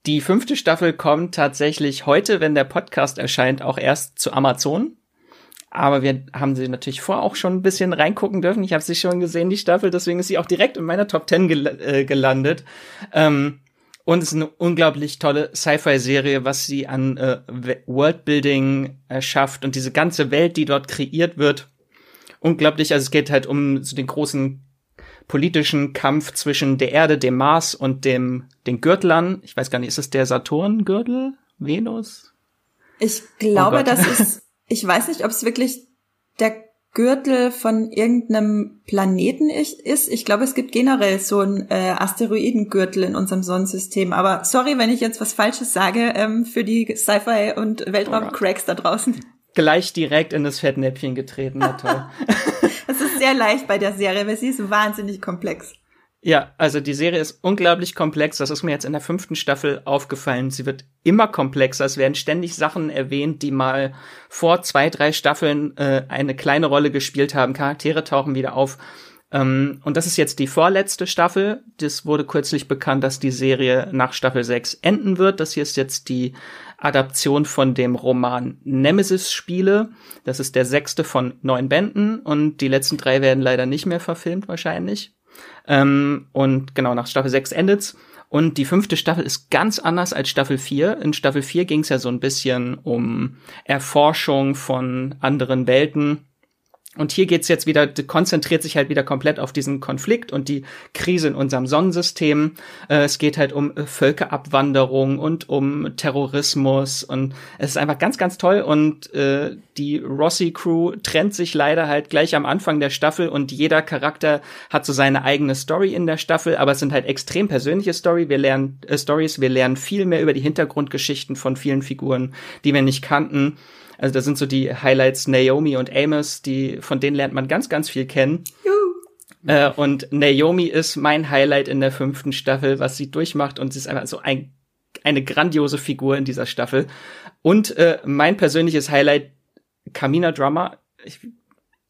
C: die fünfte Staffel kommt tatsächlich heute, wenn der Podcast erscheint, auch erst zu Amazon. Aber wir haben sie natürlich vorher auch schon ein bisschen reingucken dürfen. Ich habe sie schon gesehen, die Staffel, deswegen ist sie auch direkt in meiner Top 10 gel äh, gelandet. Ähm, und es ist eine unglaublich tolle Sci-Fi-Serie, was sie an äh, Worldbuilding erschafft und diese ganze Welt, die dort kreiert wird. Unglaublich, also es geht halt um so den großen politischen Kampf zwischen der Erde, dem Mars und dem den Gürtlern. Ich weiß gar nicht, ist es der Saturn-Gürtel? Venus?
A: Ich glaube, oh das ist ich weiß nicht, ob es wirklich der Gürtel von irgendeinem Planeten ist. Ich glaube, es gibt generell so einen äh, Asteroidengürtel in unserem Sonnensystem. Aber sorry, wenn ich jetzt was Falsches sage ähm, für die Sci-Fi und Weltraum-Cracks da draußen.
C: Gleich direkt in das Fettnäpfchen getreten, na toll.
A: Es ist sehr leicht bei der Serie, weil sie ist wahnsinnig komplex.
C: Ja, also die Serie ist unglaublich komplex. Das ist mir jetzt in der fünften Staffel aufgefallen. Sie wird immer komplexer. Es werden ständig Sachen erwähnt, die mal vor zwei, drei Staffeln äh, eine kleine Rolle gespielt haben. Charaktere tauchen wieder auf. Ähm, und das ist jetzt die vorletzte Staffel. Das wurde kürzlich bekannt, dass die Serie nach Staffel 6 enden wird. Das hier ist jetzt die Adaption von dem Roman Nemesis-Spiele. Das ist der sechste von neun Bänden und die letzten drei werden leider nicht mehr verfilmt wahrscheinlich. Ähm, und genau, nach Staffel 6 endet's. Und die fünfte Staffel ist ganz anders als Staffel 4. In Staffel 4 ging es ja so ein bisschen um Erforschung von anderen Welten. Und hier geht's jetzt wieder, konzentriert sich halt wieder komplett auf diesen Konflikt und die Krise in unserem Sonnensystem. Äh, es geht halt um äh, Völkerabwanderung und um Terrorismus und es ist einfach ganz, ganz toll. Und äh, die Rossi-Crew trennt sich leider halt gleich am Anfang der Staffel und jeder Charakter hat so seine eigene Story in der Staffel, aber es sind halt extrem persönliche Story. Wir lernen äh, Stories, wir lernen viel mehr über die Hintergrundgeschichten von vielen Figuren, die wir nicht kannten. Also da sind so die Highlights Naomi und Amos, die von denen lernt man ganz, ganz viel kennen. Äh, und Naomi ist mein Highlight in der fünften Staffel, was sie durchmacht und sie ist einfach so ein, eine grandiose Figur in dieser Staffel. Und äh, mein persönliches Highlight, Kamina Drummer. Ich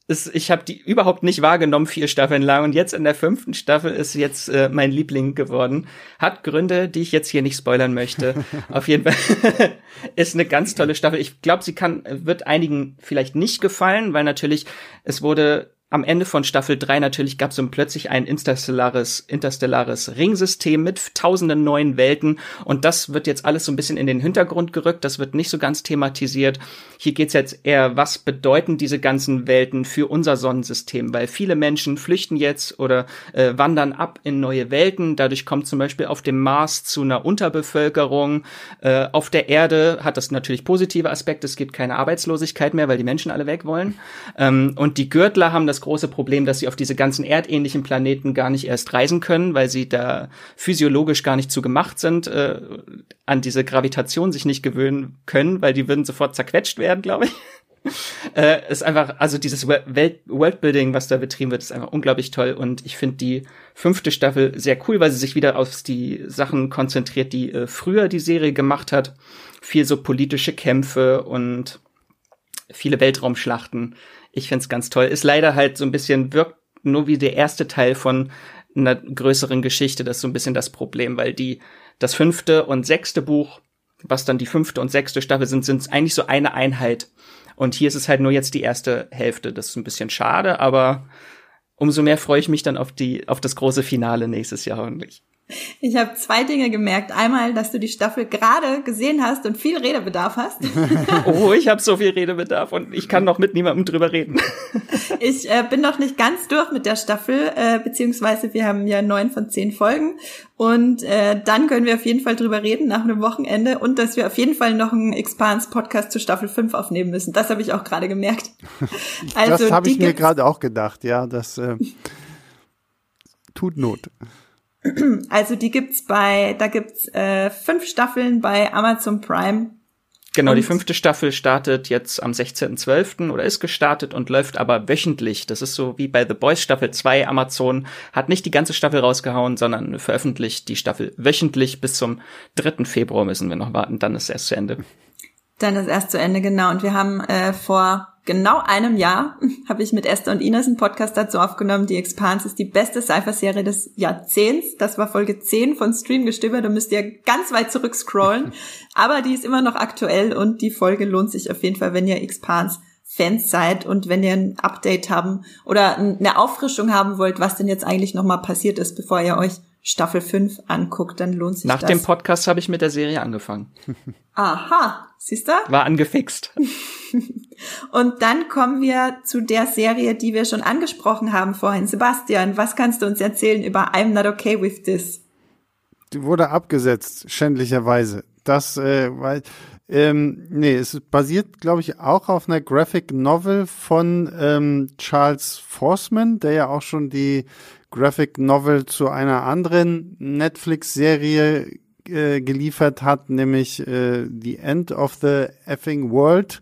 C: ist, ich habe die überhaupt nicht wahrgenommen vier Staffeln lang und jetzt in der fünften Staffel ist jetzt äh, mein Liebling geworden. Hat Gründe, die ich jetzt hier nicht spoilern möchte. Auf jeden Fall ist eine ganz tolle Staffel. Ich glaube, sie kann wird einigen vielleicht nicht gefallen, weil natürlich es wurde am Ende von Staffel 3 natürlich gab es so plötzlich ein interstellares, interstellares Ringsystem mit tausenden neuen Welten. Und das wird jetzt alles so ein bisschen in den Hintergrund gerückt, das wird nicht so ganz thematisiert. Hier geht's jetzt eher, was bedeuten diese ganzen Welten für unser Sonnensystem, weil viele Menschen flüchten jetzt oder äh, wandern ab in neue Welten, dadurch kommt zum Beispiel auf dem Mars zu einer Unterbevölkerung, äh, auf der Erde hat das natürlich positive Aspekte, es gibt keine Arbeitslosigkeit mehr, weil die Menschen alle weg wollen. Ähm, und die Gürtler haben das das große Problem, dass sie auf diese ganzen erdähnlichen Planeten gar nicht erst reisen können, weil sie da physiologisch gar nicht zu gemacht sind, äh, an diese Gravitation sich nicht gewöhnen können, weil die würden sofort zerquetscht werden, glaube ich. äh, ist einfach, also dieses Welt Worldbuilding, was da betrieben wird, ist einfach unglaublich toll und ich finde die fünfte Staffel sehr cool, weil sie sich wieder auf die Sachen konzentriert, die äh, früher die Serie gemacht hat. Viel so politische Kämpfe und viele Weltraumschlachten. Ich find's ganz toll. Ist leider halt so ein bisschen, wirkt nur wie der erste Teil von einer größeren Geschichte. Das ist so ein bisschen das Problem, weil die, das fünfte und sechste Buch, was dann die fünfte und sechste Staffel sind, sind eigentlich so eine Einheit. Und hier ist es halt nur jetzt die erste Hälfte. Das ist ein bisschen schade, aber umso mehr freue ich mich dann auf die, auf das große Finale nächstes Jahr hoffentlich.
A: Ich habe zwei Dinge gemerkt. Einmal, dass du die Staffel gerade gesehen hast und viel Redebedarf hast.
C: oh, ich habe so viel Redebedarf und ich kann noch mit niemandem drüber reden.
A: ich äh, bin noch nicht ganz durch mit der Staffel, äh, beziehungsweise wir haben ja neun von zehn Folgen. Und äh, dann können wir auf jeden Fall drüber reden nach einem Wochenende und dass wir auf jeden Fall noch einen Expans-Podcast zu Staffel 5 aufnehmen müssen. Das habe ich auch gerade gemerkt.
B: Also, das habe ich mir gerade auch gedacht, ja. Das äh, tut Not.
A: Also die gibt's bei, da gibt's äh, fünf Staffeln bei Amazon Prime.
C: Genau, und die fünfte Staffel startet jetzt am 16.12. oder ist gestartet und läuft aber wöchentlich. Das ist so wie bei The Boys Staffel 2. Amazon hat nicht die ganze Staffel rausgehauen, sondern veröffentlicht die Staffel wöchentlich bis zum 3. Februar müssen wir noch warten, dann ist es erst zu Ende.
A: Dann ist erst zu Ende, genau. Und wir haben äh, vor genau einem Jahr habe ich mit Esther und Ines einen Podcast dazu aufgenommen. Die Expanse ist die beste Cypher-Serie des Jahrzehnts. Das war Folge 10 von Streamgestöber. Da müsst ihr ganz weit zurück scrollen. Aber die ist immer noch aktuell und die Folge lohnt sich auf jeden Fall, wenn ihr Expanse Fans seid und wenn ihr ein Update haben oder eine Auffrischung haben wollt, was denn jetzt eigentlich nochmal passiert ist, bevor ihr euch Staffel 5 anguckt, dann lohnt sich
C: Nach
A: das.
C: dem Podcast habe ich mit der Serie angefangen.
A: Aha, siehst du?
C: War angefixt.
A: Und dann kommen wir zu der Serie, die wir schon angesprochen haben vorhin. Sebastian, was kannst du uns erzählen über I'm Not Okay With This?
B: Die wurde abgesetzt, schändlicherweise. Das, äh, weil, ähm, nee, es basiert, glaube ich, auch auf einer Graphic Novel von ähm, Charles Forsman, der ja auch schon die Graphic Novel zu einer anderen Netflix-Serie äh, geliefert hat, nämlich äh, The End of the Effing World,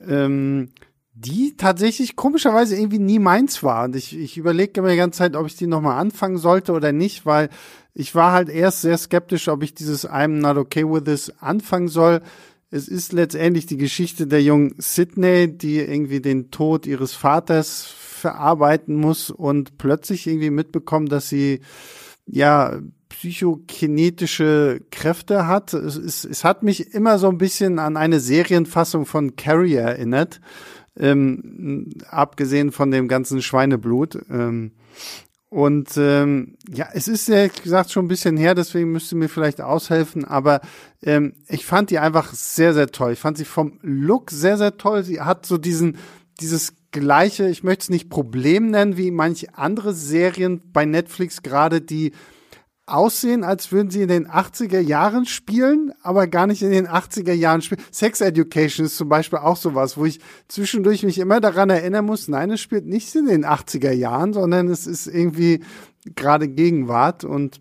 B: ähm, die tatsächlich komischerweise irgendwie nie meins war. Und ich, ich überlege mir die ganze Zeit, ob ich die nochmal anfangen sollte oder nicht, weil ich war halt erst sehr skeptisch, ob ich dieses I'm not okay with this anfangen soll. Es ist letztendlich die Geschichte der jungen Sydney, die irgendwie den Tod ihres Vaters verarbeiten muss und plötzlich irgendwie mitbekommt, dass sie ja psychokinetische Kräfte hat. Es, es, es hat mich immer so ein bisschen an eine Serienfassung von Carrie erinnert, ähm, abgesehen von dem ganzen Schweineblut. Ähm, und ähm, ja, es ist ja gesagt schon ein bisschen her, deswegen müsste mir vielleicht aushelfen, aber ähm, ich fand die einfach sehr, sehr toll. Ich fand sie vom Look sehr, sehr toll. Sie hat so diesen dieses gleiche, ich möchte es nicht Problem nennen, wie manche andere Serien bei Netflix gerade, die aussehen, als würden sie in den 80er Jahren spielen, aber gar nicht in den 80er Jahren spielen. Sex Education ist zum Beispiel auch sowas, wo ich zwischendurch mich immer daran erinnern muss, nein, es spielt nicht in den 80er Jahren, sondern es ist irgendwie gerade Gegenwart und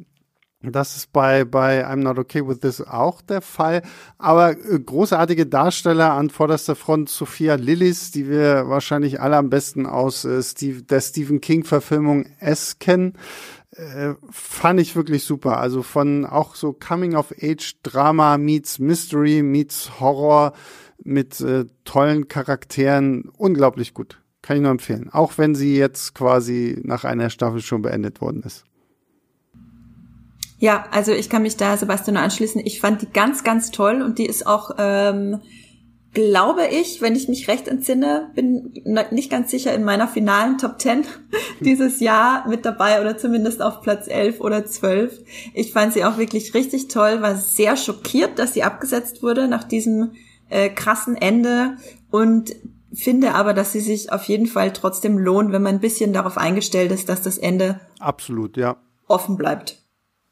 B: das ist bei, bei I'm Not Okay With This auch der Fall. Aber äh, großartige Darsteller an vorderster Front Sophia Lillis, die wir wahrscheinlich alle am besten aus äh, Steve, der Stephen King-Verfilmung S kennen. Äh, fand ich wirklich super. Also von auch so Coming-of-Age-Drama meets Mystery meets Horror mit äh, tollen Charakteren. Unglaublich gut. Kann ich nur empfehlen. Auch wenn sie jetzt quasi nach einer Staffel schon beendet worden ist.
A: Ja, also ich kann mich da Sebastian nur anschließen. Ich fand die ganz, ganz toll und die ist auch ähm, glaube ich, wenn ich mich recht entsinne, bin nicht ganz sicher in meiner finalen Top 10 dieses Jahr mit dabei oder zumindest auf Platz 11 oder 12. Ich fand sie auch wirklich richtig toll, war sehr schockiert, dass sie abgesetzt wurde nach diesem äh, krassen Ende und finde aber, dass sie sich auf jeden Fall trotzdem lohnt, wenn man ein bisschen darauf eingestellt ist, dass das Ende
B: absolut, ja,
A: offen bleibt.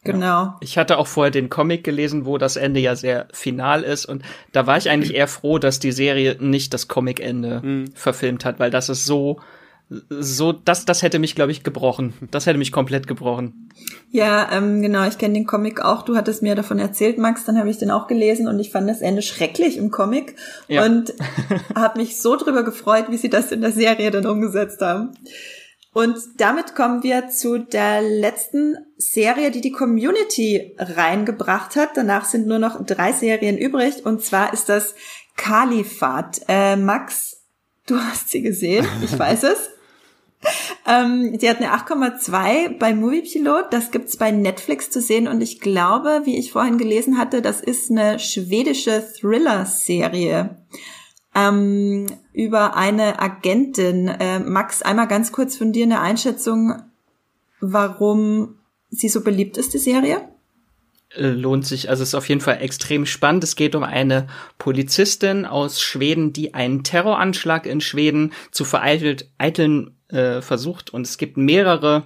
A: Genau. Ja.
C: Ich hatte auch vorher den Comic gelesen, wo das Ende ja sehr final ist und da war ich eigentlich eher froh, dass die Serie nicht das Comic-Ende mhm. verfilmt hat, weil das ist so so das das hätte mich glaube ich gebrochen. Das hätte mich komplett gebrochen.
A: Ja, ähm, genau, ich kenne den Comic auch. Du hattest mir davon erzählt, Max, dann habe ich den auch gelesen und ich fand das Ende schrecklich im Comic ja. und habe mich so drüber gefreut, wie sie das in der Serie dann umgesetzt haben. Und damit kommen wir zu der letzten Serie, die die Community reingebracht hat. Danach sind nur noch drei Serien übrig. Und zwar ist das Kalifat. Äh, Max, du hast sie gesehen, ich weiß es. ähm, die hat eine 8,2 bei Moviepilot. Das gibt's bei Netflix zu sehen. Und ich glaube, wie ich vorhin gelesen hatte, das ist eine schwedische Thriller-Serie ähm, über eine Agentin. Äh, Max, einmal ganz kurz von dir eine Einschätzung, warum sie so beliebt ist, die Serie?
C: Äh, lohnt sich, also es ist auf jeden Fall extrem spannend. Es geht um eine Polizistin aus Schweden, die einen Terroranschlag in Schweden zu vereiteln äh, versucht. Und es gibt mehrere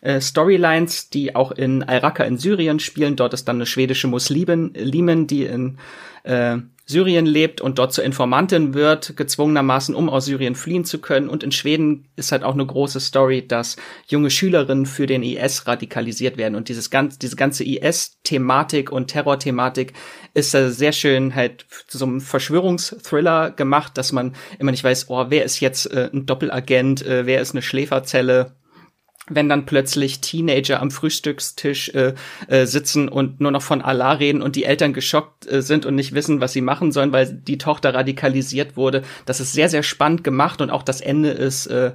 C: äh, Storylines, die auch in Al-Raqqa in Syrien spielen. Dort ist dann eine schwedische Muslimin, die in äh, Syrien lebt und dort zur Informantin wird, gezwungenermaßen, um aus Syrien fliehen zu können. Und in Schweden ist halt auch eine große Story, dass junge Schülerinnen für den IS radikalisiert werden. Und dieses ganze, diese ganze IS-Thematik und Terror-Thematik ist äh, sehr schön halt zu so einem Verschwörungsthriller gemacht, dass man immer nicht weiß, oh, wer ist jetzt äh, ein Doppelagent, äh, wer ist eine Schläferzelle wenn dann plötzlich Teenager am Frühstückstisch äh, äh, sitzen und nur noch von Allah reden und die Eltern geschockt äh, sind und nicht wissen, was sie machen sollen, weil die Tochter radikalisiert wurde. Das ist sehr, sehr spannend gemacht und auch das Ende ist äh,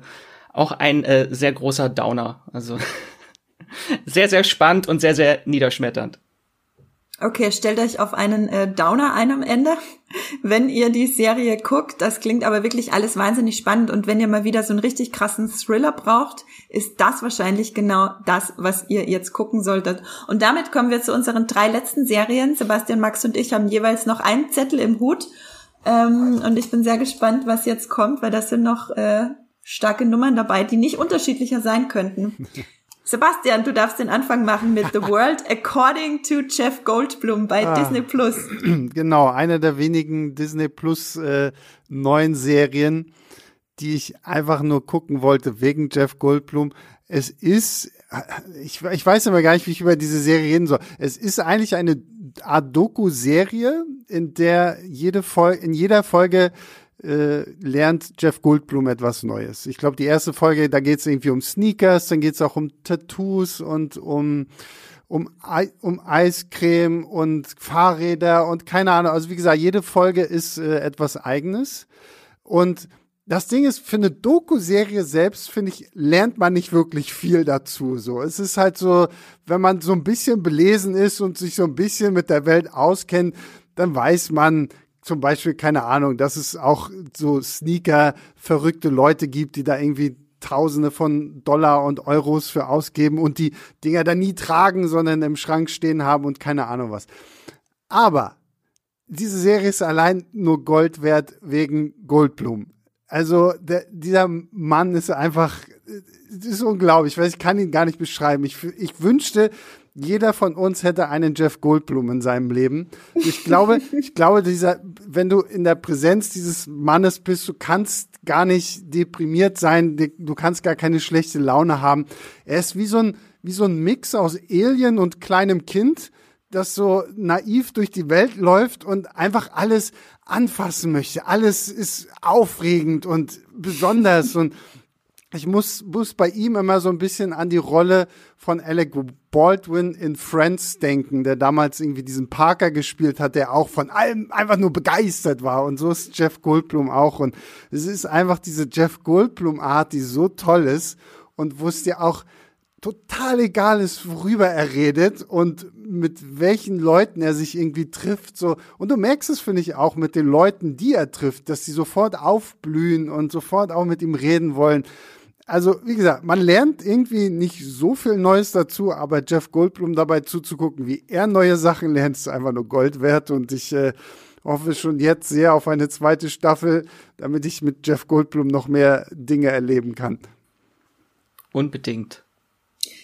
C: auch ein äh, sehr großer Downer. Also sehr, sehr spannend und sehr, sehr niederschmetternd.
A: Okay, stellt euch auf einen äh, Downer ein am Ende, wenn ihr die Serie guckt. Das klingt aber wirklich alles wahnsinnig spannend. Und wenn ihr mal wieder so einen richtig krassen Thriller braucht, ist das wahrscheinlich genau das, was ihr jetzt gucken solltet. Und damit kommen wir zu unseren drei letzten Serien. Sebastian, Max und ich haben jeweils noch einen Zettel im Hut. Ähm, und ich bin sehr gespannt, was jetzt kommt, weil das sind noch äh, starke Nummern dabei, die nicht unterschiedlicher sein könnten. Sebastian, du darfst den Anfang machen mit The World According to Jeff Goldblum bei ah, Disney Plus.
B: Genau, eine der wenigen Disney Plus äh, neuen Serien, die ich einfach nur gucken wollte wegen Jeff Goldblum. Es ist, ich, ich weiß immer gar nicht, wie ich über diese Serie reden soll. Es ist eigentlich eine Art Doku-Serie, in der jede Folge, in jeder Folge äh, lernt Jeff Goldblum etwas Neues. Ich glaube, die erste Folge, da geht es irgendwie um Sneakers, dann geht es auch um Tattoos und um um, um Eiscreme und Fahrräder und keine Ahnung. Also wie gesagt, jede Folge ist äh, etwas Eigenes. Und das Ding ist, für eine Doku-Serie selbst, finde ich, lernt man nicht wirklich viel dazu. So, es ist halt so, wenn man so ein bisschen belesen ist und sich so ein bisschen mit der Welt auskennt, dann weiß man, zum Beispiel, keine Ahnung, dass es auch so Sneaker verrückte Leute gibt, die da irgendwie Tausende von Dollar und Euros für ausgeben und die Dinger dann nie tragen, sondern im Schrank stehen haben und keine Ahnung was. Aber diese Serie ist allein nur Gold wert wegen Goldblum. Also der, dieser Mann ist einfach, das ist unglaublich. Ich weiß, ich kann ihn gar nicht beschreiben. Ich, ich wünschte, jeder von uns hätte einen Jeff Goldblum in seinem Leben. Ich glaube, ich glaube, dieser, wenn du in der Präsenz dieses Mannes bist, du kannst gar nicht deprimiert sein, du kannst gar keine schlechte Laune haben. Er ist wie so ein, wie so ein Mix aus Alien und kleinem Kind, das so naiv durch die Welt läuft und einfach alles anfassen möchte. Alles ist aufregend und besonders und ich muss, muss bei ihm immer so ein bisschen an die Rolle von Alec Baldwin in Friends denken, der damals irgendwie diesen Parker gespielt hat, der auch von allem einfach nur begeistert war. Und so ist Jeff Goldblum auch. Und es ist einfach diese Jeff Goldblum-Art, die so toll ist und wo es dir auch total egal ist, worüber er redet und mit welchen Leuten er sich irgendwie trifft. So. Und du merkst es, finde ich, auch mit den Leuten, die er trifft, dass sie sofort aufblühen und sofort auch mit ihm reden wollen. Also, wie gesagt, man lernt irgendwie nicht so viel Neues dazu, aber Jeff Goldblum dabei zuzugucken, wie er neue Sachen lernt, ist einfach nur Gold wert. Und ich äh, hoffe schon jetzt sehr auf eine zweite Staffel, damit ich mit Jeff Goldblum noch mehr Dinge erleben kann.
C: Unbedingt.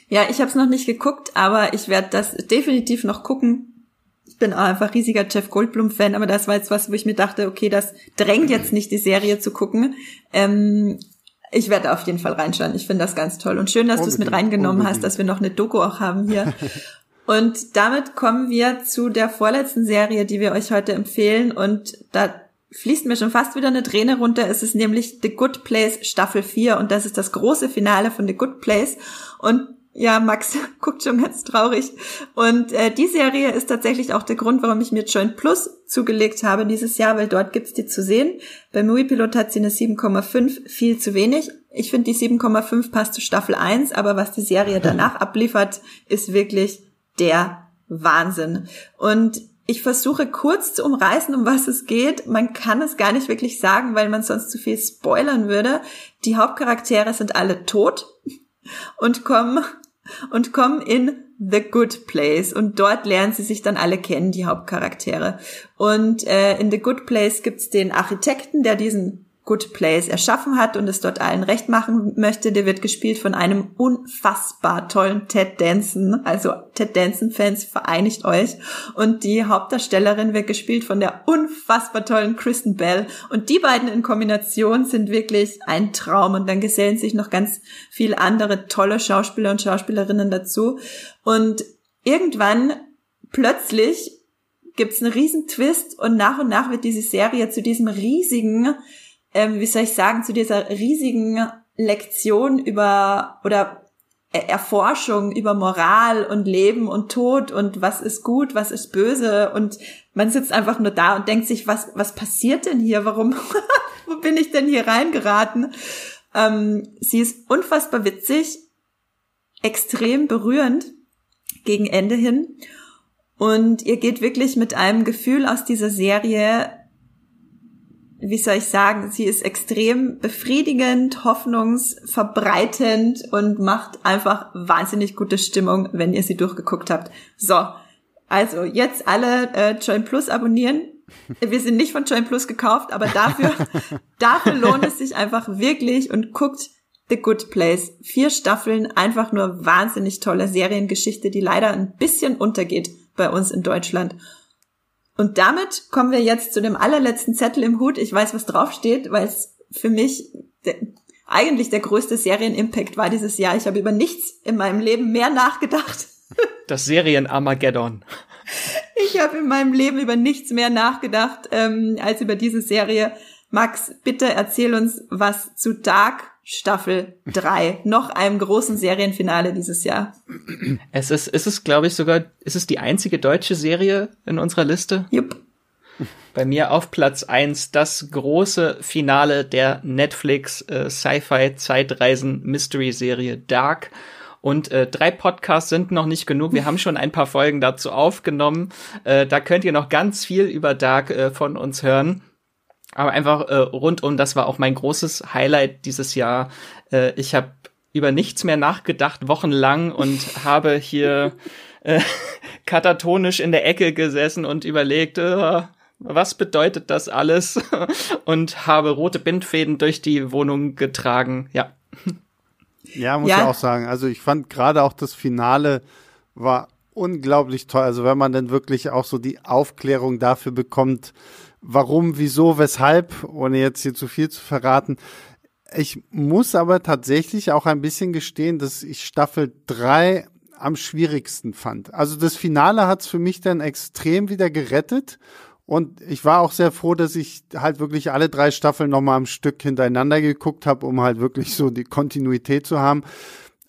A: Ja, ich habe es noch nicht geguckt, aber ich werde das definitiv noch gucken. Ich bin auch einfach riesiger Jeff Goldblum-Fan, aber das war jetzt was, wo ich mir dachte, okay, das drängt jetzt nicht, die Serie zu gucken. Ähm, ich werde auf jeden Fall reinschauen. Ich finde das ganz toll. Und schön, dass du es mit reingenommen unbedingt. hast, dass wir noch eine Doku auch haben hier. und damit kommen wir zu der vorletzten Serie, die wir euch heute empfehlen. Und da fließt mir schon fast wieder eine Träne runter. Es ist nämlich The Good Place Staffel 4 und das ist das große Finale von The Good Place. Und ja, Max guckt schon ganz traurig. Und äh, die Serie ist tatsächlich auch der Grund, warum ich mir Joint Plus zugelegt habe dieses Jahr, weil dort gibt's die zu sehen. Bei Moviepilot hat sie eine 7,5, viel zu wenig. Ich finde, die 7,5 passt zu Staffel 1, aber was die Serie danach abliefert, ist wirklich der Wahnsinn. Und ich versuche kurz zu umreißen, um was es geht. Man kann es gar nicht wirklich sagen, weil man sonst zu viel spoilern würde. Die Hauptcharaktere sind alle tot und kommen und kommen in The Good Place und dort lernen sie sich dann alle kennen, die Hauptcharaktere. Und äh, in The Good Place gibt's den Architekten, der diesen Good Place erschaffen hat und es dort allen recht machen möchte. Der wird gespielt von einem unfassbar tollen Ted Danson. Also Ted Danson-Fans, vereinigt euch. Und die Hauptdarstellerin wird gespielt von der unfassbar tollen Kristen Bell. Und die beiden in Kombination sind wirklich ein Traum. Und dann gesellen sich noch ganz viele andere tolle Schauspieler und Schauspielerinnen dazu. Und irgendwann plötzlich gibt's einen riesen Twist und nach und nach wird diese Serie zu diesem riesigen ähm, wie soll ich sagen, zu dieser riesigen Lektion über oder Erforschung über Moral und Leben und Tod und was ist gut, was ist böse und man sitzt einfach nur da und denkt sich, was, was passiert denn hier? Warum, wo bin ich denn hier reingeraten? Ähm, sie ist unfassbar witzig, extrem berührend gegen Ende hin und ihr geht wirklich mit einem Gefühl aus dieser Serie wie soll ich sagen, sie ist extrem befriedigend, hoffnungsverbreitend und macht einfach wahnsinnig gute Stimmung, wenn ihr sie durchgeguckt habt. So, also jetzt alle äh, Join Plus abonnieren. Wir sind nicht von Join Plus gekauft, aber dafür, dafür lohnt es sich einfach wirklich und guckt The Good Place. Vier Staffeln, einfach nur wahnsinnig tolle Seriengeschichte, die leider ein bisschen untergeht bei uns in Deutschland. Und damit kommen wir jetzt zu dem allerletzten Zettel im Hut. Ich weiß, was draufsteht, weil es für mich der, eigentlich der größte Serienimpact war dieses Jahr. Ich habe über nichts in meinem Leben mehr nachgedacht.
C: Das Serien-Armageddon.
A: Ich habe in meinem Leben über nichts mehr nachgedacht ähm, als über diese Serie. Max, bitte erzähl uns was zu Dark Staffel 3, noch einem großen Serienfinale dieses Jahr.
C: Es ist, ist es, glaube ich, sogar, ist es die einzige deutsche Serie in unserer Liste?
A: Jupp.
C: Bei mir auf Platz 1 das große Finale der Netflix äh, Sci-Fi Zeitreisen Mystery Serie Dark. Und äh, drei Podcasts sind noch nicht genug. Wir haben schon ein paar Folgen dazu aufgenommen. Äh, da könnt ihr noch ganz viel über Dark äh, von uns hören. Aber einfach äh, rundum, das war auch mein großes Highlight dieses Jahr. Äh, ich habe über nichts mehr nachgedacht, wochenlang und habe hier äh, katatonisch in der Ecke gesessen und überlegt, äh, was bedeutet das alles? Und habe rote Bindfäden durch die Wohnung getragen. Ja.
B: Ja, muss ja. ich auch sagen. Also ich fand gerade auch das Finale war unglaublich toll. Also wenn man dann wirklich auch so die Aufklärung dafür bekommt, warum, wieso, weshalb, ohne jetzt hier zu viel zu verraten. Ich muss aber tatsächlich auch ein bisschen gestehen, dass ich Staffel drei am schwierigsten fand. Also das Finale hat's für mich dann extrem wieder gerettet. Und ich war auch sehr froh, dass ich halt wirklich alle drei Staffeln nochmal am Stück hintereinander geguckt habe, um halt wirklich so die Kontinuität zu haben.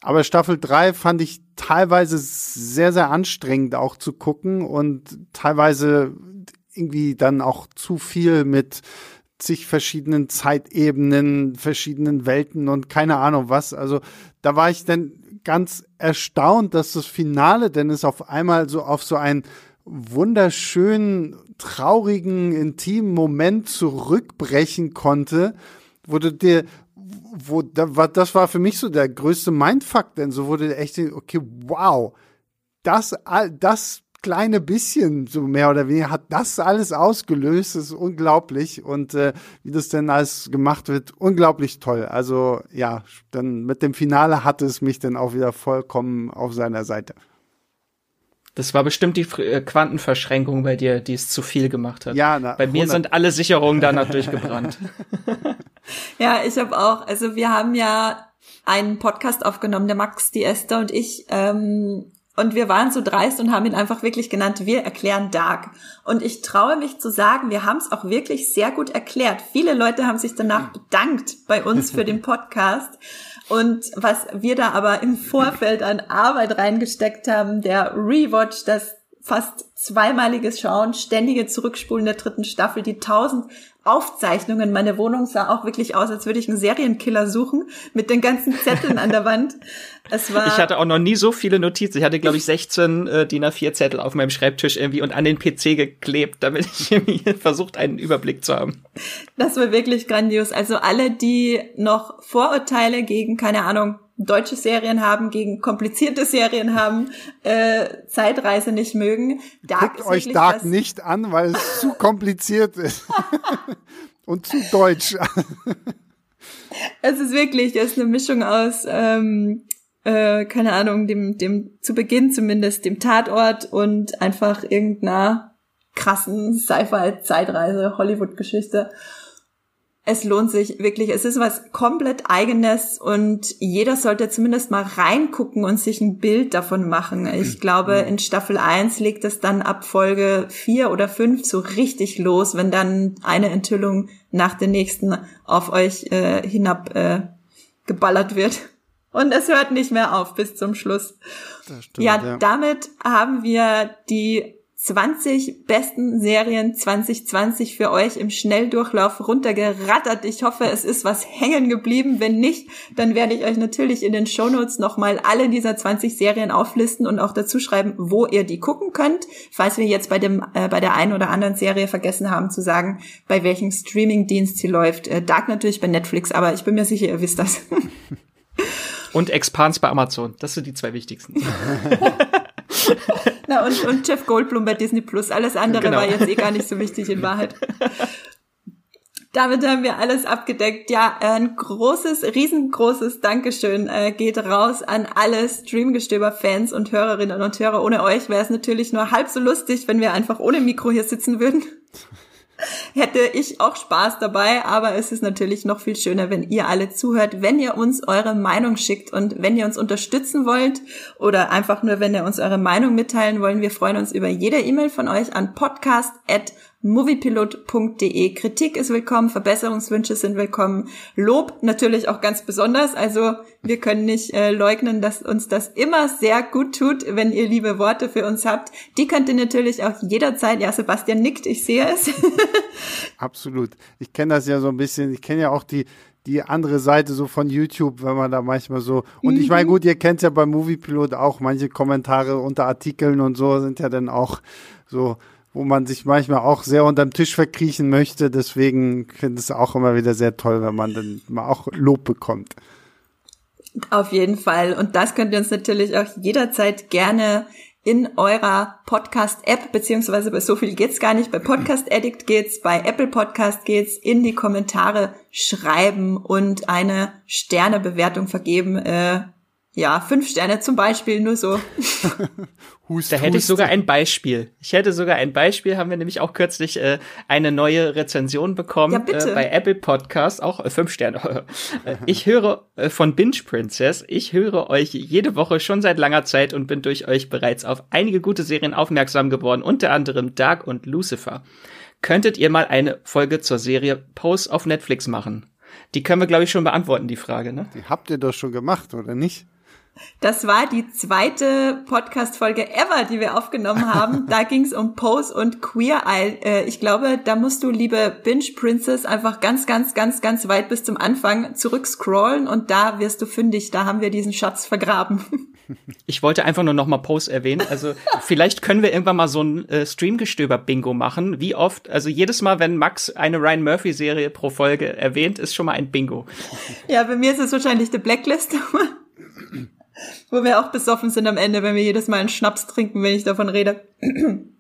B: Aber Staffel drei fand ich teilweise sehr, sehr anstrengend auch zu gucken und teilweise irgendwie dann auch zu viel mit zig verschiedenen Zeitebenen, verschiedenen Welten und keine Ahnung was. Also da war ich dann ganz erstaunt, dass das Finale denn es auf einmal so auf so einen wunderschönen, traurigen, intimen Moment zurückbrechen konnte, wo du dir, wo da war, das war für mich so der größte Mindfuck, denn so wurde echt, okay, wow, das, das kleine bisschen, so mehr oder weniger, hat das alles ausgelöst. Das ist unglaublich. Und äh, wie das denn alles gemacht wird, unglaublich toll. Also ja, dann mit dem Finale hatte es mich dann auch wieder vollkommen auf seiner Seite.
C: Das war bestimmt die äh, Quantenverschränkung bei dir, die es zu viel gemacht hat.
B: Ja, na,
C: bei mir 100. sind alle Sicherungen danach durchgebrannt.
A: ja, ich habe auch. Also wir haben ja einen Podcast aufgenommen, der Max, die Esther und ich, ähm, und wir waren so dreist und haben ihn einfach wirklich genannt, wir erklären Dark. Und ich traue mich zu sagen, wir haben es auch wirklich sehr gut erklärt. Viele Leute haben sich danach bedankt bei uns für den Podcast. Und was wir da aber im Vorfeld an Arbeit reingesteckt haben, der Rewatch, das fast zweimaliges Schauen, ständige Zurückspulen der dritten Staffel, die tausend Aufzeichnungen. Meine Wohnung sah auch wirklich aus, als würde ich einen Serienkiller suchen mit den ganzen Zetteln an der Wand.
C: Es war ich hatte auch noch nie so viele Notizen. Ich hatte, glaube ich, 16 äh, DIN A4 Zettel auf meinem Schreibtisch irgendwie und an den PC geklebt, damit ich irgendwie versucht, einen Überblick zu haben.
A: Das war wirklich grandios. Also alle, die noch Vorurteile gegen, keine Ahnung, deutsche Serien haben, gegen komplizierte Serien haben, äh, Zeitreise nicht mögen.
B: Dark Guckt euch Dark nicht an, weil es zu kompliziert ist. Und zu deutsch.
A: es ist wirklich, es ist eine Mischung aus, ähm, äh, keine Ahnung, dem, dem zu Beginn zumindest, dem Tatort und einfach irgendeiner krassen Sci-Fi-Zeitreise, Hollywood-Geschichte es lohnt sich wirklich. Es ist was komplett eigenes und jeder sollte zumindest mal reingucken und sich ein Bild davon machen. Ich glaube, in Staffel 1 legt es dann ab Folge 4 oder 5 so richtig los, wenn dann eine Enthüllung nach der nächsten auf euch äh, hinab äh, geballert wird. Und es hört nicht mehr auf bis zum Schluss. Stimmt, ja, ja, damit haben wir die 20 besten Serien 2020 für euch im Schnelldurchlauf runtergerattert. Ich hoffe, es ist was hängen geblieben. Wenn nicht, dann werde ich euch natürlich in den Shownotes nochmal alle dieser 20 Serien auflisten und auch dazu schreiben, wo ihr die gucken könnt. Falls wir jetzt bei dem, äh, bei der einen oder anderen Serie vergessen haben zu sagen, bei welchem Streamingdienst sie läuft. Äh, Dark natürlich bei Netflix, aber ich bin mir sicher, ihr wisst das.
C: und Expans bei Amazon. Das sind die zwei wichtigsten.
A: Na, und, und Jeff Goldblum bei Disney Plus. Alles andere genau. war jetzt eh gar nicht so wichtig in Wahrheit. Damit haben wir alles abgedeckt. Ja, ein großes, riesengroßes Dankeschön äh, geht raus an alle Streamgestöber-Fans und Hörerinnen und Hörer. Ohne euch wäre es natürlich nur halb so lustig, wenn wir einfach ohne Mikro hier sitzen würden hätte ich auch Spaß dabei, aber es ist natürlich noch viel schöner, wenn ihr alle zuhört, wenn ihr uns eure Meinung schickt und wenn ihr uns unterstützen wollt oder einfach nur, wenn ihr uns eure Meinung mitteilen wollen. Wir freuen uns über jede E-Mail von euch an podcast@ moviepilot.de. Kritik ist willkommen, Verbesserungswünsche sind willkommen, Lob natürlich auch ganz besonders. Also wir können nicht äh, leugnen, dass uns das immer sehr gut tut, wenn ihr liebe Worte für uns habt. Die könnt ihr natürlich auch jederzeit, ja Sebastian nickt, ich sehe es.
B: Absolut. Ich kenne das ja so ein bisschen, ich kenne ja auch die die andere Seite so von YouTube, wenn man da manchmal so und mhm. ich meine gut, ihr kennt ja beim Moviepilot auch manche Kommentare unter Artikeln und so sind ja dann auch so wo man sich manchmal auch sehr unterm Tisch verkriechen möchte. Deswegen finde ich es auch immer wieder sehr toll, wenn man dann mal auch Lob bekommt.
A: Auf jeden Fall. Und das könnt ihr uns natürlich auch jederzeit gerne in eurer Podcast-App, beziehungsweise bei so viel geht's gar nicht, bei Podcast Addict geht's, bei Apple Podcast geht's, in die Kommentare schreiben und eine Sternebewertung vergeben. Äh, ja, fünf Sterne zum Beispiel, nur so.
C: hust, da hätte hust. ich sogar ein Beispiel. Ich hätte sogar ein Beispiel, haben wir nämlich auch kürzlich äh, eine neue Rezension bekommen ja, bitte. Äh, bei Apple Podcast, auch äh, fünf Sterne. Äh, ich höre äh, von Binge Princess, ich höre euch jede Woche schon seit langer Zeit und bin durch euch bereits auf einige gute Serien aufmerksam geworden, unter anderem Dark und Lucifer. Könntet ihr mal eine Folge zur Serie Pose auf Netflix machen? Die können wir, glaube ich, schon beantworten, die Frage, ne?
B: Die habt ihr doch schon gemacht, oder nicht?
A: Das war die zweite Podcast-Folge ever, die wir aufgenommen haben. Da ging es um Pose und Queer Eye. Äh, ich glaube, da musst du, liebe Binge Princess, einfach ganz, ganz, ganz, ganz weit bis zum Anfang zurückscrollen und da wirst du fündig. Da haben wir diesen Schatz vergraben.
C: Ich wollte einfach nur noch mal Pose erwähnen. Also vielleicht können wir irgendwann mal so ein äh, Streamgestöber-Bingo machen. Wie oft, also jedes Mal, wenn Max eine Ryan Murphy-Serie pro Folge erwähnt, ist schon mal ein Bingo.
A: Ja, bei mir ist es wahrscheinlich The Blacklist. Wo wir auch besoffen sind am Ende, wenn wir jedes Mal einen Schnaps trinken, wenn ich davon rede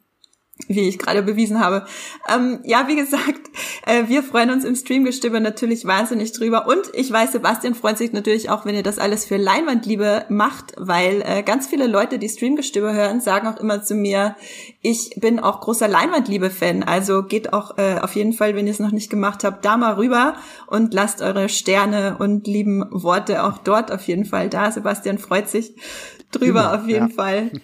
A: wie ich gerade bewiesen habe. Ähm, ja, wie gesagt, äh, wir freuen uns im Streamgestöber natürlich wahnsinnig drüber. Und ich weiß, Sebastian freut sich natürlich auch, wenn ihr das alles für Leinwandliebe macht, weil äh, ganz viele Leute, die Streamgestöber hören, sagen auch immer zu mir, ich bin auch großer Leinwandliebe-Fan. Also geht auch äh, auf jeden Fall, wenn ihr es noch nicht gemacht habt, da mal rüber und lasst eure Sterne und lieben Worte auch dort auf jeden Fall da. Sebastian freut sich drüber immer, auf jeden ja. Fall.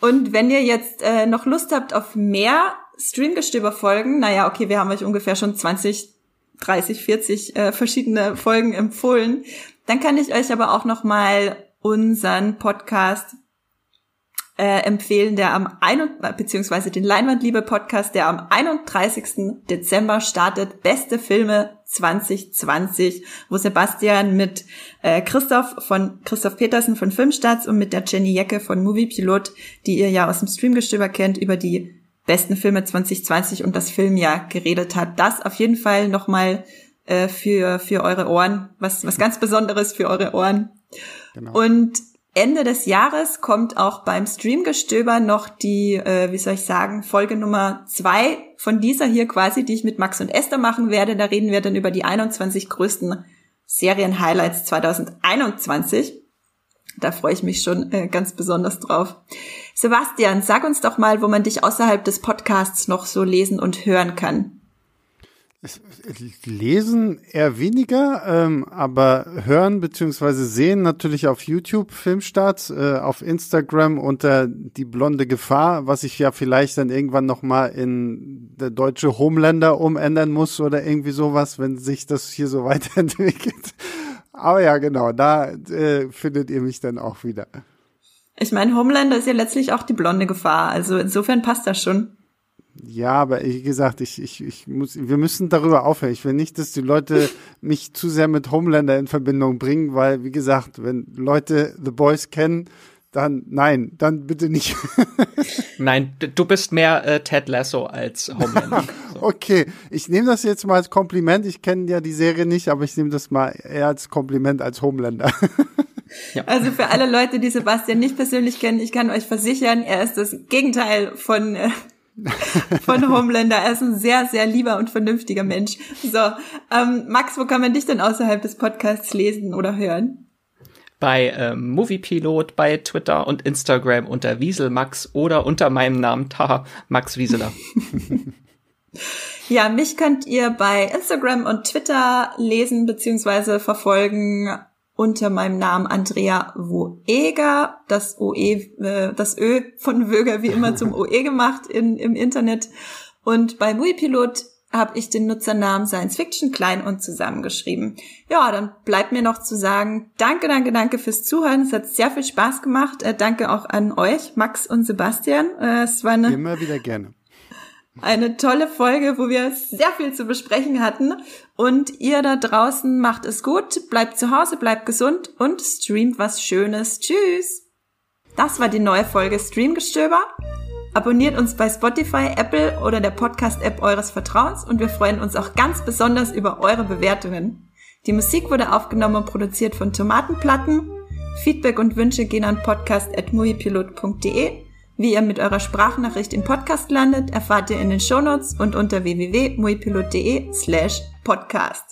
A: Und wenn ihr jetzt äh, noch Lust habt auf mehr Streamgestöber-Folgen, naja, okay, wir haben euch ungefähr schon 20, 30, 40 äh, verschiedene Folgen empfohlen, dann kann ich euch aber auch noch mal unseren Podcast äh, empfehlen, der am 31, beziehungsweise den Leinwandliebe Podcast, der am 31. Dezember startet. Beste Filme 2020, wo Sebastian mit äh, Christoph von Christoph Petersen von Filmstarts und mit der Jenny Jecke von Moviepilot, die ihr ja aus dem Streamgestöber kennt, über die besten Filme 2020 und das Filmjahr geredet hat. Das auf jeden Fall nochmal äh, für, für eure Ohren, was, was ganz Besonderes für eure Ohren. Genau. Und Ende des Jahres kommt auch beim Streamgestöber noch die, äh, wie soll ich sagen, Folge Nummer zwei von dieser hier quasi, die ich mit Max und Esther machen werde. Da reden wir dann über die 21 größten Serien-Highlights 2021. Da freue ich mich schon äh, ganz besonders drauf. Sebastian, sag uns doch mal, wo man dich außerhalb des Podcasts noch so lesen und hören kann.
B: Lesen eher weniger, ähm, aber hören beziehungsweise sehen natürlich auf YouTube Filmstarts, äh, auf Instagram unter die blonde Gefahr, was ich ja vielleicht dann irgendwann noch mal in der deutsche Homelander umändern muss oder irgendwie sowas, wenn sich das hier so weiterentwickelt. Aber ja, genau, da äh, findet ihr mich dann auch wieder.
A: Ich meine, Homelander ist ja letztlich auch die blonde Gefahr, also insofern passt das schon.
B: Ja, aber wie gesagt, ich, ich, ich muss, wir müssen darüber aufhören. Ich will nicht, dass die Leute mich zu sehr mit Homelander in Verbindung bringen, weil, wie gesagt, wenn Leute The Boys kennen, dann nein, dann bitte nicht.
C: nein, du bist mehr äh, Ted Lasso als Homelander.
B: So. okay, ich nehme das jetzt mal als Kompliment. Ich kenne ja die Serie nicht, aber ich nehme das mal eher als Kompliment als Homelander.
A: Ja. Also für alle Leute, die Sebastian nicht persönlich kennen, ich kann euch versichern, er ist das Gegenteil von äh, von Homelander. Er ist ein sehr, sehr lieber und vernünftiger Mensch. So, ähm, Max, wo kann man dich denn außerhalb des Podcasts lesen oder hören?
C: Bei ähm, Moviepilot, bei Twitter und Instagram unter Wieselmax oder unter meinem Namen Taha Max Wieseler.
A: ja, mich könnt ihr bei Instagram und Twitter lesen bzw. verfolgen unter meinem Namen Andrea Woeger, das OE, äh, das Ö von Wöger wie immer zum OE gemacht in, im Internet. Und bei Muipilot habe ich den Nutzernamen Science Fiction klein und zusammengeschrieben. Ja, dann bleibt mir noch zu sagen, danke, danke, danke fürs Zuhören. Es hat sehr viel Spaß gemacht. Äh, danke auch an euch, Max und Sebastian. Äh, es war eine
B: immer wieder gerne.
A: Eine tolle Folge, wo wir sehr viel zu besprechen hatten. Und ihr da draußen macht es gut, bleibt zu Hause, bleibt gesund und streamt was Schönes. Tschüss! Das war die neue Folge Streamgestöber. Abonniert uns bei Spotify, Apple oder der Podcast-App eures Vertrauens und wir freuen uns auch ganz besonders über eure Bewertungen. Die Musik wurde aufgenommen und produziert von Tomatenplatten. Feedback und Wünsche gehen an podcast.muipilot.de Wie ihr mit eurer Sprachnachricht im Podcast landet, erfahrt ihr in den Shownotes und unter www.muipilot.de slash podcast.